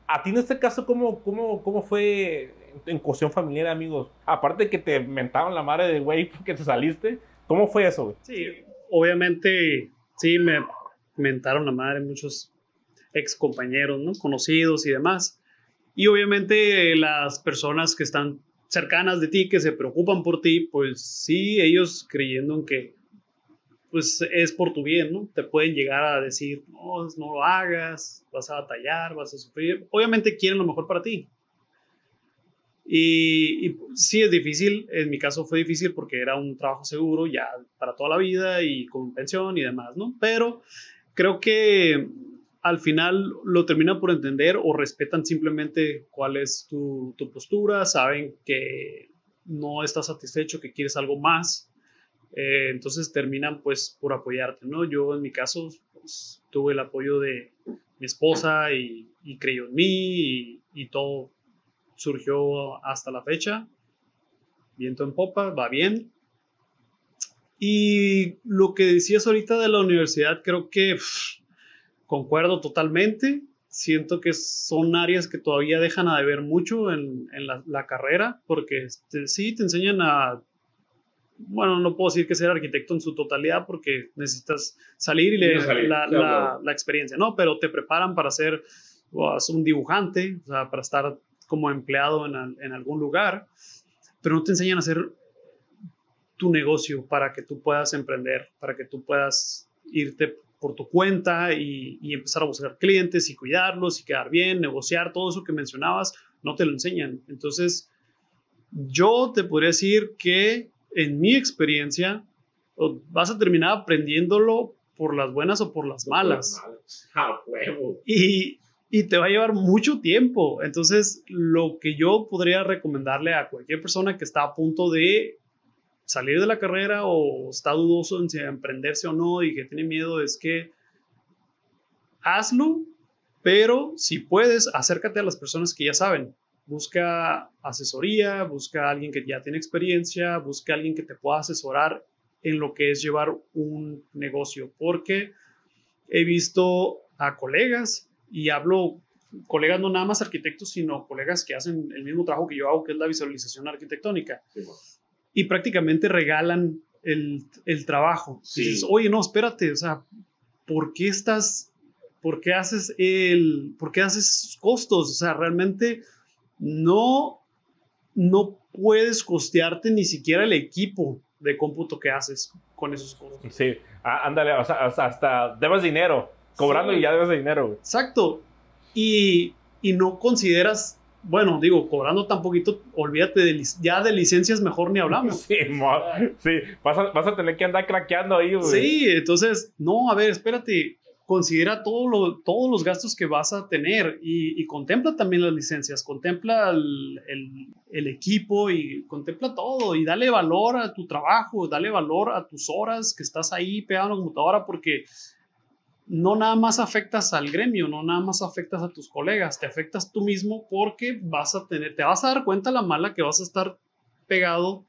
A ti en este caso, ¿cómo, cómo, cómo fue en cuestión familiar, amigos? Aparte de que te mentaban la madre de güey porque te saliste, ¿cómo fue eso, güey? Sí, obviamente, sí, me mentaron la madre muchos ex compañeros, ¿no? Conocidos y demás. Y obviamente las personas que están cercanas de ti, que se preocupan por ti, pues sí, ellos creyendo en que pues es por tu bien, ¿no? Te pueden llegar a decir, no, no lo hagas, vas a batallar, vas a sufrir. Obviamente quieren lo mejor para ti. Y, y sí es difícil, en mi caso fue difícil porque era un trabajo seguro ya para toda la vida y con pensión y demás, ¿no? Pero creo que al final lo terminan por entender o respetan simplemente cuál es tu, tu postura, saben que no estás satisfecho, que quieres algo más, eh, entonces terminan pues por apoyarte, ¿no? Yo en mi caso pues, tuve el apoyo de mi esposa y, creyó en mí y, todo surgió hasta la fecha. Viento en popa, va bien. Y lo que decías ahorita de la universidad, creo que concuerdo totalmente. Siento que son áreas que todavía dejan a deber mucho en, en la, la carrera, porque este, sí te enseñan a bueno, no puedo decir que ser arquitecto en su totalidad porque necesitas salir y leer salir, la, claro. la- la experiencia, ¿no? Pero te preparan para ser pues, un dibujante, o sea, para estar como empleado en, en algún lugar, pero no te enseñan a hacer tu negocio para que tú puedas emprender, para que tú puedas irte por tu cuenta y, y empezar a buscar clientes y cuidarlos y quedar bien, negociar, todo eso que mencionabas, no te lo enseñan. Entonces, yo te podría decir que en mi experiencia vas a terminar aprendiéndolo por las buenas o por las malas. A huevo. Y, y te va a llevar mucho tiempo. Entonces, lo que yo podría recomendarle a cualquier persona que está a punto de salir de la carrera o está dudoso en si emprenderse o no y que tiene miedo es que hazlo, pero si puedes, acércate a las personas que ya saben. Busca asesoría, busca a alguien que ya tiene experiencia, busca a alguien que te pueda asesorar en lo que es llevar un negocio, porque he visto a colegas y hablo colegas no nada más arquitectos, sino colegas que hacen el mismo trabajo que yo hago, que es la visualización arquitectónica. Y prácticamente regalan el, el trabajo. Sí. Dices, oye, no, espérate, o sea, ¿por qué estás, por qué haces el, por qué haces costos? O sea, realmente no, no puedes costearte ni siquiera el equipo de cómputo que haces con esos costos. Sí, ándale, o sea, hasta debes dinero. cobrando Sí. y ya debes de dinero. Exacto. Y, y no consideras, bueno, digo, cobrando tan poquito, olvídate de ya de licencias, mejor ni hablamos. Sí, sí. Vas, a, vas a tener que andar craqueando ahí, güey. Sí, entonces, no, a ver, espérate, considera todo lo, todos los gastos que vas a tener y, y contempla también las licencias, contempla el, el- el equipo y contempla todo y dale valor a tu trabajo, dale valor a tus horas que estás ahí pegado en la computadora porque no nada más afectas al gremio, no nada más afectas a tus colegas, te afectas tú mismo porque vas a tener, te vas a dar cuenta la mala que vas a estar pegado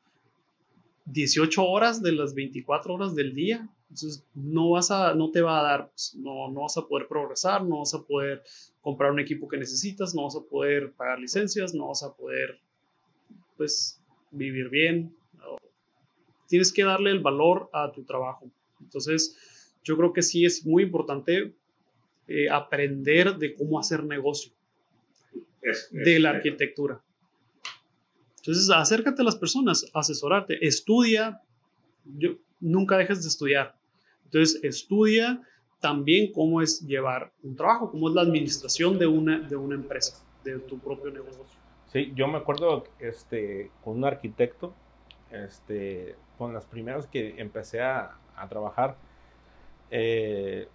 18 horas de las 24 horas del día. Entonces, no, vas a, no te va a dar, pues, no, no vas a poder progresar, no vas a poder comprar un equipo que necesitas, no vas a poder pagar licencias, no vas a poder, pues, vivir bien. Tienes que darle el valor a tu trabajo. Entonces, yo creo que sí es muy importante eh, aprender de cómo hacer negocio Es- es- de la arquitectura. Entonces, acércate a las personas, asesorarte, estudia, yo, nunca dejes de estudiar. Entonces, estudia también cómo es llevar un trabajo, cómo es la administración de una, de una empresa, de tu propio negocio. Sí, yo me acuerdo este, con un arquitecto, este, con las primeras que empecé a, a trabajar, eh,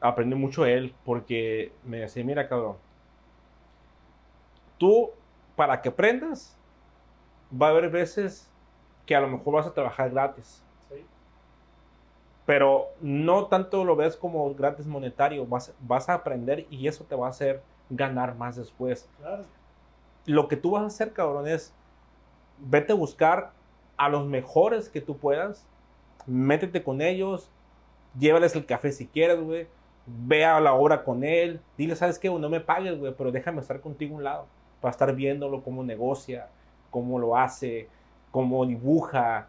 aprendí mucho de él porque me decía, mira cabrón, tú para que aprendas, va a haber veces que a lo mejor vas a trabajar gratis, pero no tanto lo ves como gratis monetario, vas, vas a aprender y eso te va a hacer ganar más después. Lo que tú vas a hacer, cabrón, es vete a buscar a los mejores que tú puedas, métete con ellos, llévales el café si quieres, güey, ve a la obra con él, dile, ¿sabes qué? No me pagues, güey, pero déjame estar contigo a un lado, para estar viéndolo cómo negocia, cómo lo hace, cómo dibuja,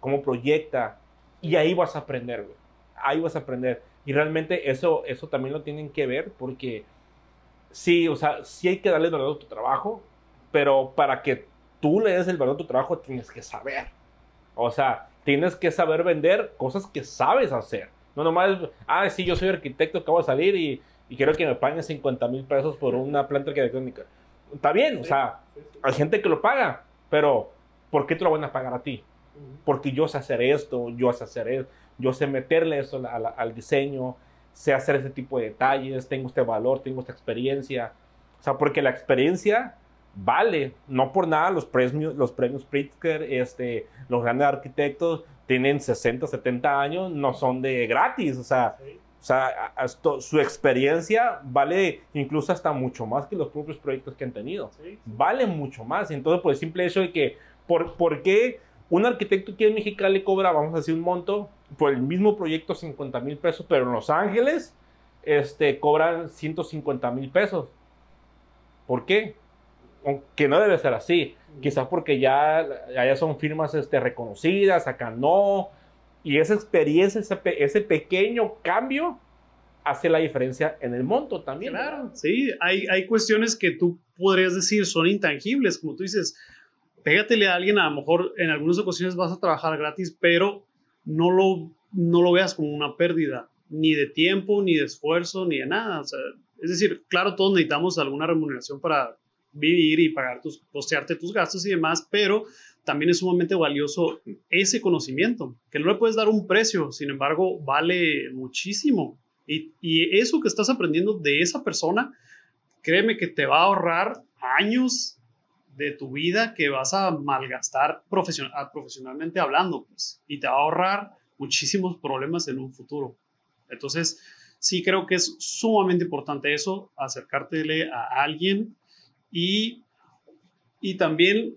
cómo proyecta, y ahí vas a aprender, güey, ahí vas a aprender. Y realmente eso, eso también lo tienen que ver porque sí, o sea, sí hay que darle valor a tu trabajo, pero para que tú le des el valor a tu trabajo tienes que saber. O sea, tienes que saber vender cosas que sabes hacer. No nomás, ah, sí, yo soy arquitecto, acabo de salir y, y quiero que me paguen 50 mil pesos por una planta arquitectónica. Está bien, o sea, hay gente que lo paga, pero ¿por qué te lo van a pagar a ti? Porque yo sé hacer esto, yo sé hacer esto, yo sé meterle eso a la- al diseño, sé hacer ese tipo de detalles, tengo este valor, tengo esta experiencia. O sea, porque la experiencia vale, no por nada los premios, los premios Pritzker, este, los grandes arquitectos tienen 60, 70 años, no son de gratis, o sea, o sea, su experiencia vale incluso hasta mucho más que los propios proyectos que han tenido vale mucho más. Entonces, por el simple hecho de que, ¿por, por qué un arquitecto aquí en Mexicali cobra, vamos a decir, un monto por el mismo proyecto 50 mil pesos, pero en Los Ángeles este, cobran 150 mil pesos? ¿Por qué? Aunque no debe ser así. Quizás porque ya, ya son firmas este, reconocidas, acá no. Y esa experiencia, ese, pe- ese pequeño cambio hace la diferencia en el monto también. Claro, sí, hay, hay cuestiones que tú podrías decir son intangibles, como tú dices, pégatele a alguien, a lo mejor en algunas ocasiones vas a trabajar gratis, pero no lo, no lo veas como una pérdida, ni de tiempo, ni de esfuerzo, ni de nada. Es decir, claro, todos necesitamos alguna remuneración para vivir y pagar tus, costearte tus gastos y demás, pero también es sumamente valioso ese conocimiento, que no le puedes dar un precio, sin embargo, vale muchísimo. Y, y eso que estás aprendiendo de esa persona, créeme que te va a ahorrar años de tu vida que vas a malgastar profesion- profesionalmente hablando, pues, y te va a ahorrar muchísimos problemas en un futuro. Entonces, sí creo que es sumamente importante eso, acercártele a alguien y, y también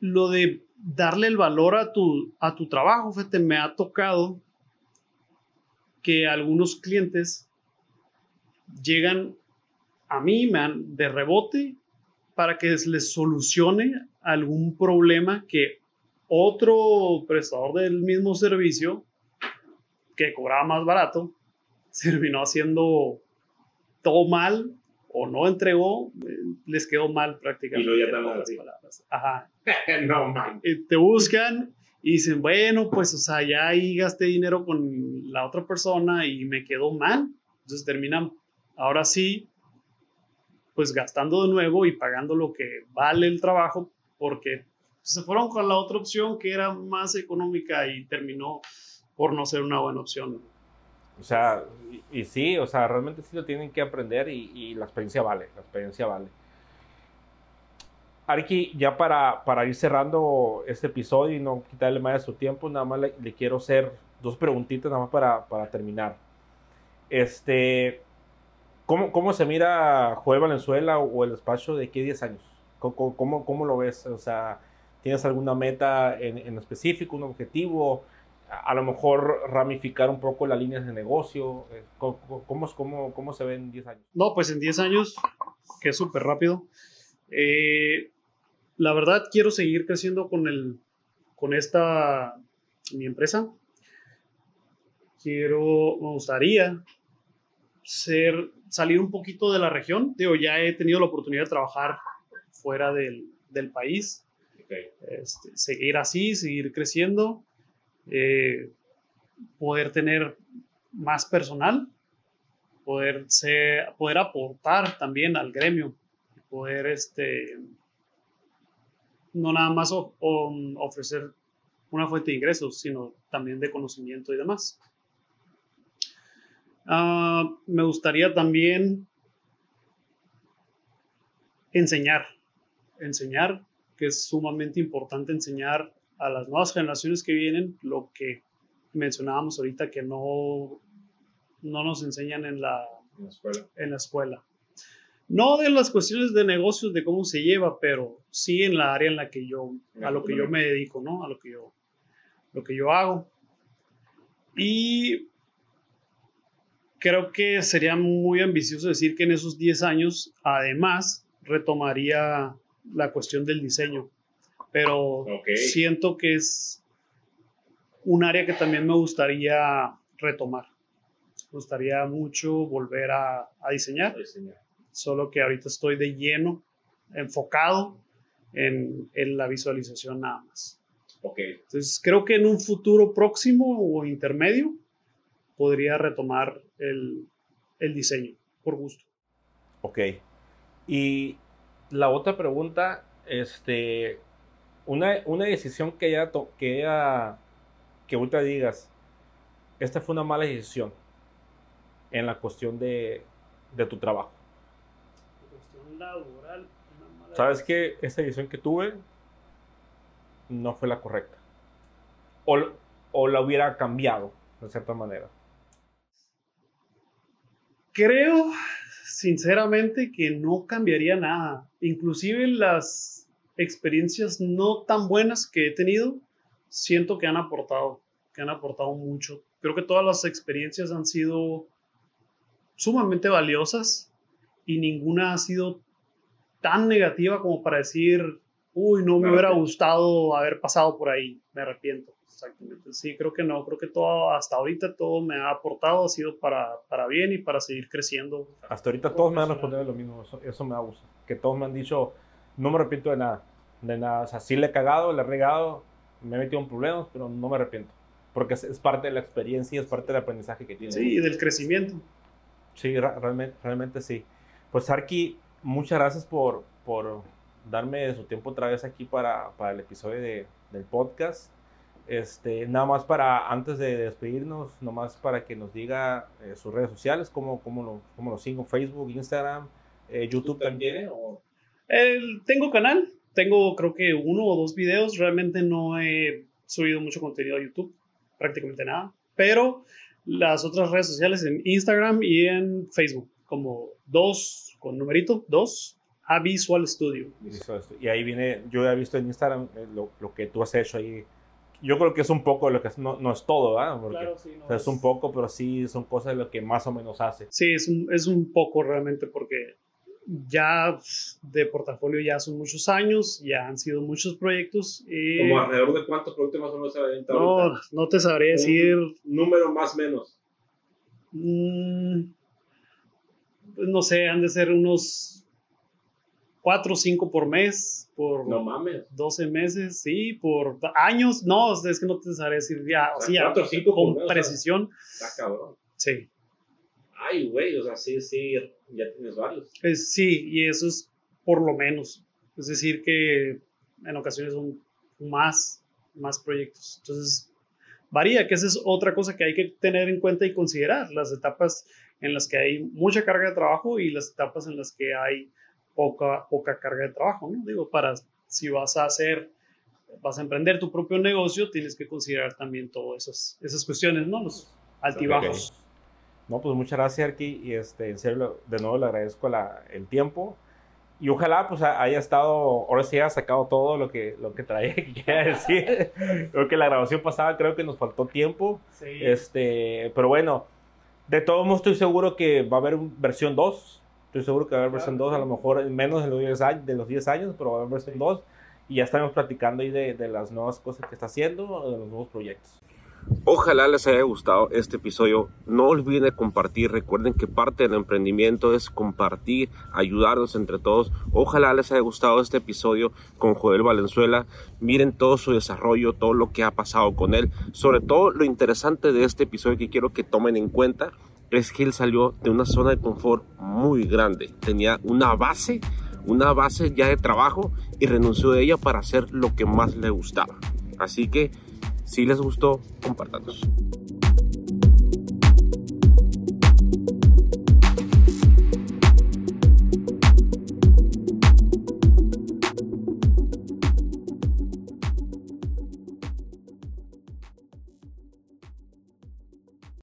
lo de darle el valor a tu, a tu trabajo, fíjate, me ha tocado que algunos clientes llegan a mí me han, de rebote para que les solucione algún problema que otro prestador del mismo servicio que cobraba más barato terminó haciendo todo mal o no entregó, eh, les quedó mal prácticamente. Y luego ya te palabras. Ajá. no, man. Eh, te buscan Y dicen, bueno, pues, o sea, ya ahí gasté dinero con la otra persona y me quedó mal. Entonces terminan, ahora sí, pues gastando de nuevo y pagando lo que vale el trabajo porque se fueron con la otra opción que era más económica y terminó por no ser una buena opción. O sea, y, sí, o sea, realmente sí lo tienen que aprender y, la experiencia vale, la experiencia vale. Arki, ya para, para ir cerrando este episodio y no quitarle más de su tiempo, nada más le, le quiero hacer dos preguntitas nada más para, para terminar. Este, ¿cómo, ¿Cómo se mira Joel Valenzuela o el espacio de aquí 10 años? ¿Cómo, cómo, cómo lo ves? O sea, ¿tienes alguna meta en, en específico, un objetivo? A lo mejor ramificar un poco las líneas de negocio? Eh, ¿Cómo, cómo, cómo se ven en 10 años? No, pues en 10 años, que es súper rápido. Eh, la verdad, quiero seguir creciendo con, el, con esta, mi empresa. Quiero, me gustaría ser, salir un poquito de la región. Digo, ya he tenido la oportunidad de trabajar fuera del, del país. Este, seguir así, seguir creciendo eh, poder tener más personal, poder, ser, poder aportar también al gremio, poder este, no nada más ofrecer una fuente de ingresos, sino también de conocimiento y demás. Ah, me gustaría también enseñar, enseñar, que es sumamente importante enseñar a las nuevas generaciones que vienen lo que mencionábamos ahorita que no, no nos enseñan en la, en la, escuela. No de las cuestiones de negocios, de cómo se lleva, pero sí en la área en la que yo, a lo que yo me dedico, ¿no? A lo que yo, lo que yo hago. Y creo que sería muy ambicioso decir que en esos 10 años, además, retomaría la cuestión del diseño pero siento que es un área que también me gustaría retomar. Me gustaría mucho volver a, diseñar, solo que ahorita estoy de lleno, enfocado en, la visualización nada más. Entonces creo que en un futuro próximo o intermedio podría retomar el, el diseño, por gusto. Ok. Y la otra pregunta, este, una, una decisión que ya, que ya, que ahorita digas, esta fue una mala decisión en la cuestión de, de tu trabajo. Cuestión laboral, ¿Sabes que Esta decisión que tuve no fue la correcta. O, o la hubiera cambiado, de cierta manera. Creo, sinceramente, que no cambiaría nada. Inclusive las experiencias no tan buenas que he tenido, siento que han aportado, que han aportado mucho. Creo que todas las experiencias han sido sumamente valiosas y ninguna ha sido tan negativa como para decir, uy, no me hubiera gustado haber pasado por ahí, me arrepiento. Exactamente. Sí, creo que no, creo que todo, hasta ahorita todo me ha aportado, ha sido para, para bien y para seguir creciendo. Hasta ahorita todos me han respondido lo mismo, eso, eso me gusta, que todos me han dicho, no me arrepiento de nada de nada. O sea, sí le he cagado, le he regado, me he metido en problemas, pero no me arrepiento. Porque es, parte de la experiencia, es parte del aprendizaje que tiene. Sí, y del crecimiento. Sí, realmente, realmente sí. Pues Arki, muchas gracias por, por darme su tiempo otra vez aquí para, para el episodio de, del podcast. Este, nada más para, antes de despedirnos, nomás para que nos diga eh, sus redes sociales, cómo, cómo, lo, cómo lo sigo, Facebook, Instagram, eh, YouTube también. O... tengo canal, tengo creo que uno o dos videos, realmente no he subido mucho contenido a YouTube, prácticamente nada, pero las otras redes sociales en Instagram y en Facebook, como dos, con numerito, dos, a Visual Studio. Y ahí viene, yo he visto en Instagram eh, lo, lo, que tú has hecho ahí. Yo creo que es un poco lo que no, no es todo, ¿verdad? claro, sí, no, es, un poco, pero sí son cosas de lo que más o menos hace. Sí, es un, es un poco realmente porque ya de portafolio ya son muchos años, ya han sido muchos proyectos. Y ¿Como alrededor de cuántos proyectos más o menos se No, no te sabría decir. Número más o menos. Mm, pues no sé, han de ser unos 4 o 5 por mes, por No mames. 12 meses, sí, por años, no, es que no te sabré decir ya, O sea, cinco por con mes, o sea. precisión, Está cabrón. sí. Ay, güey, o sea, sí, sí, ya tienes varios. Pues sí, y eso es por lo menos. Es decir, que en ocasiones son más, más proyectos. Entonces, varía, que esa es otra cosa que hay que tener en cuenta y considerar, las etapas en las que hay mucha carga de trabajo y las etapas en las que hay poca, poca carga de trabajo, ¿no? Digo, para si vas a hacer, vas a emprender tu propio negocio, tienes que considerar también todas esas, esas cuestiones, ¿no? Los altibajos. No, pues muchas gracias, Arki. Y este, en serio, de nuevo le agradezco la- el tiempo. Y ojalá pues ha- haya estado, ahora sí haya sacado todo lo que, lo que traía que quería decir. creo que la grabación pasada creo que nos faltó tiempo. Sí. Este, pero bueno, de todos modos estoy seguro que va a haber versión 2. Estoy seguro que va a haber versión 2, a lo mejor en menos de los 10 años, de los 10 años pero va a haber versión 2. Y ya estaremos platicando ahí de, de las nuevas cosas que está haciendo, de los nuevos proyectos. Ojalá les haya gustado este episodio. No olviden de compartir. Recuerden que parte del emprendimiento es compartir, ayudarnos entre todos. Ojalá les haya gustado este episodio con Joel Valenzuela. Miren todo su desarrollo, todo lo que ha pasado con él. Sobre todo lo interesante de este episodio que quiero que tomen en cuenta es que él salió de una zona de confort muy grande. Tenía una base, una base ya de trabajo y renunció de ella para hacer lo que más le gustaba. Así que si les gustó, compártanos.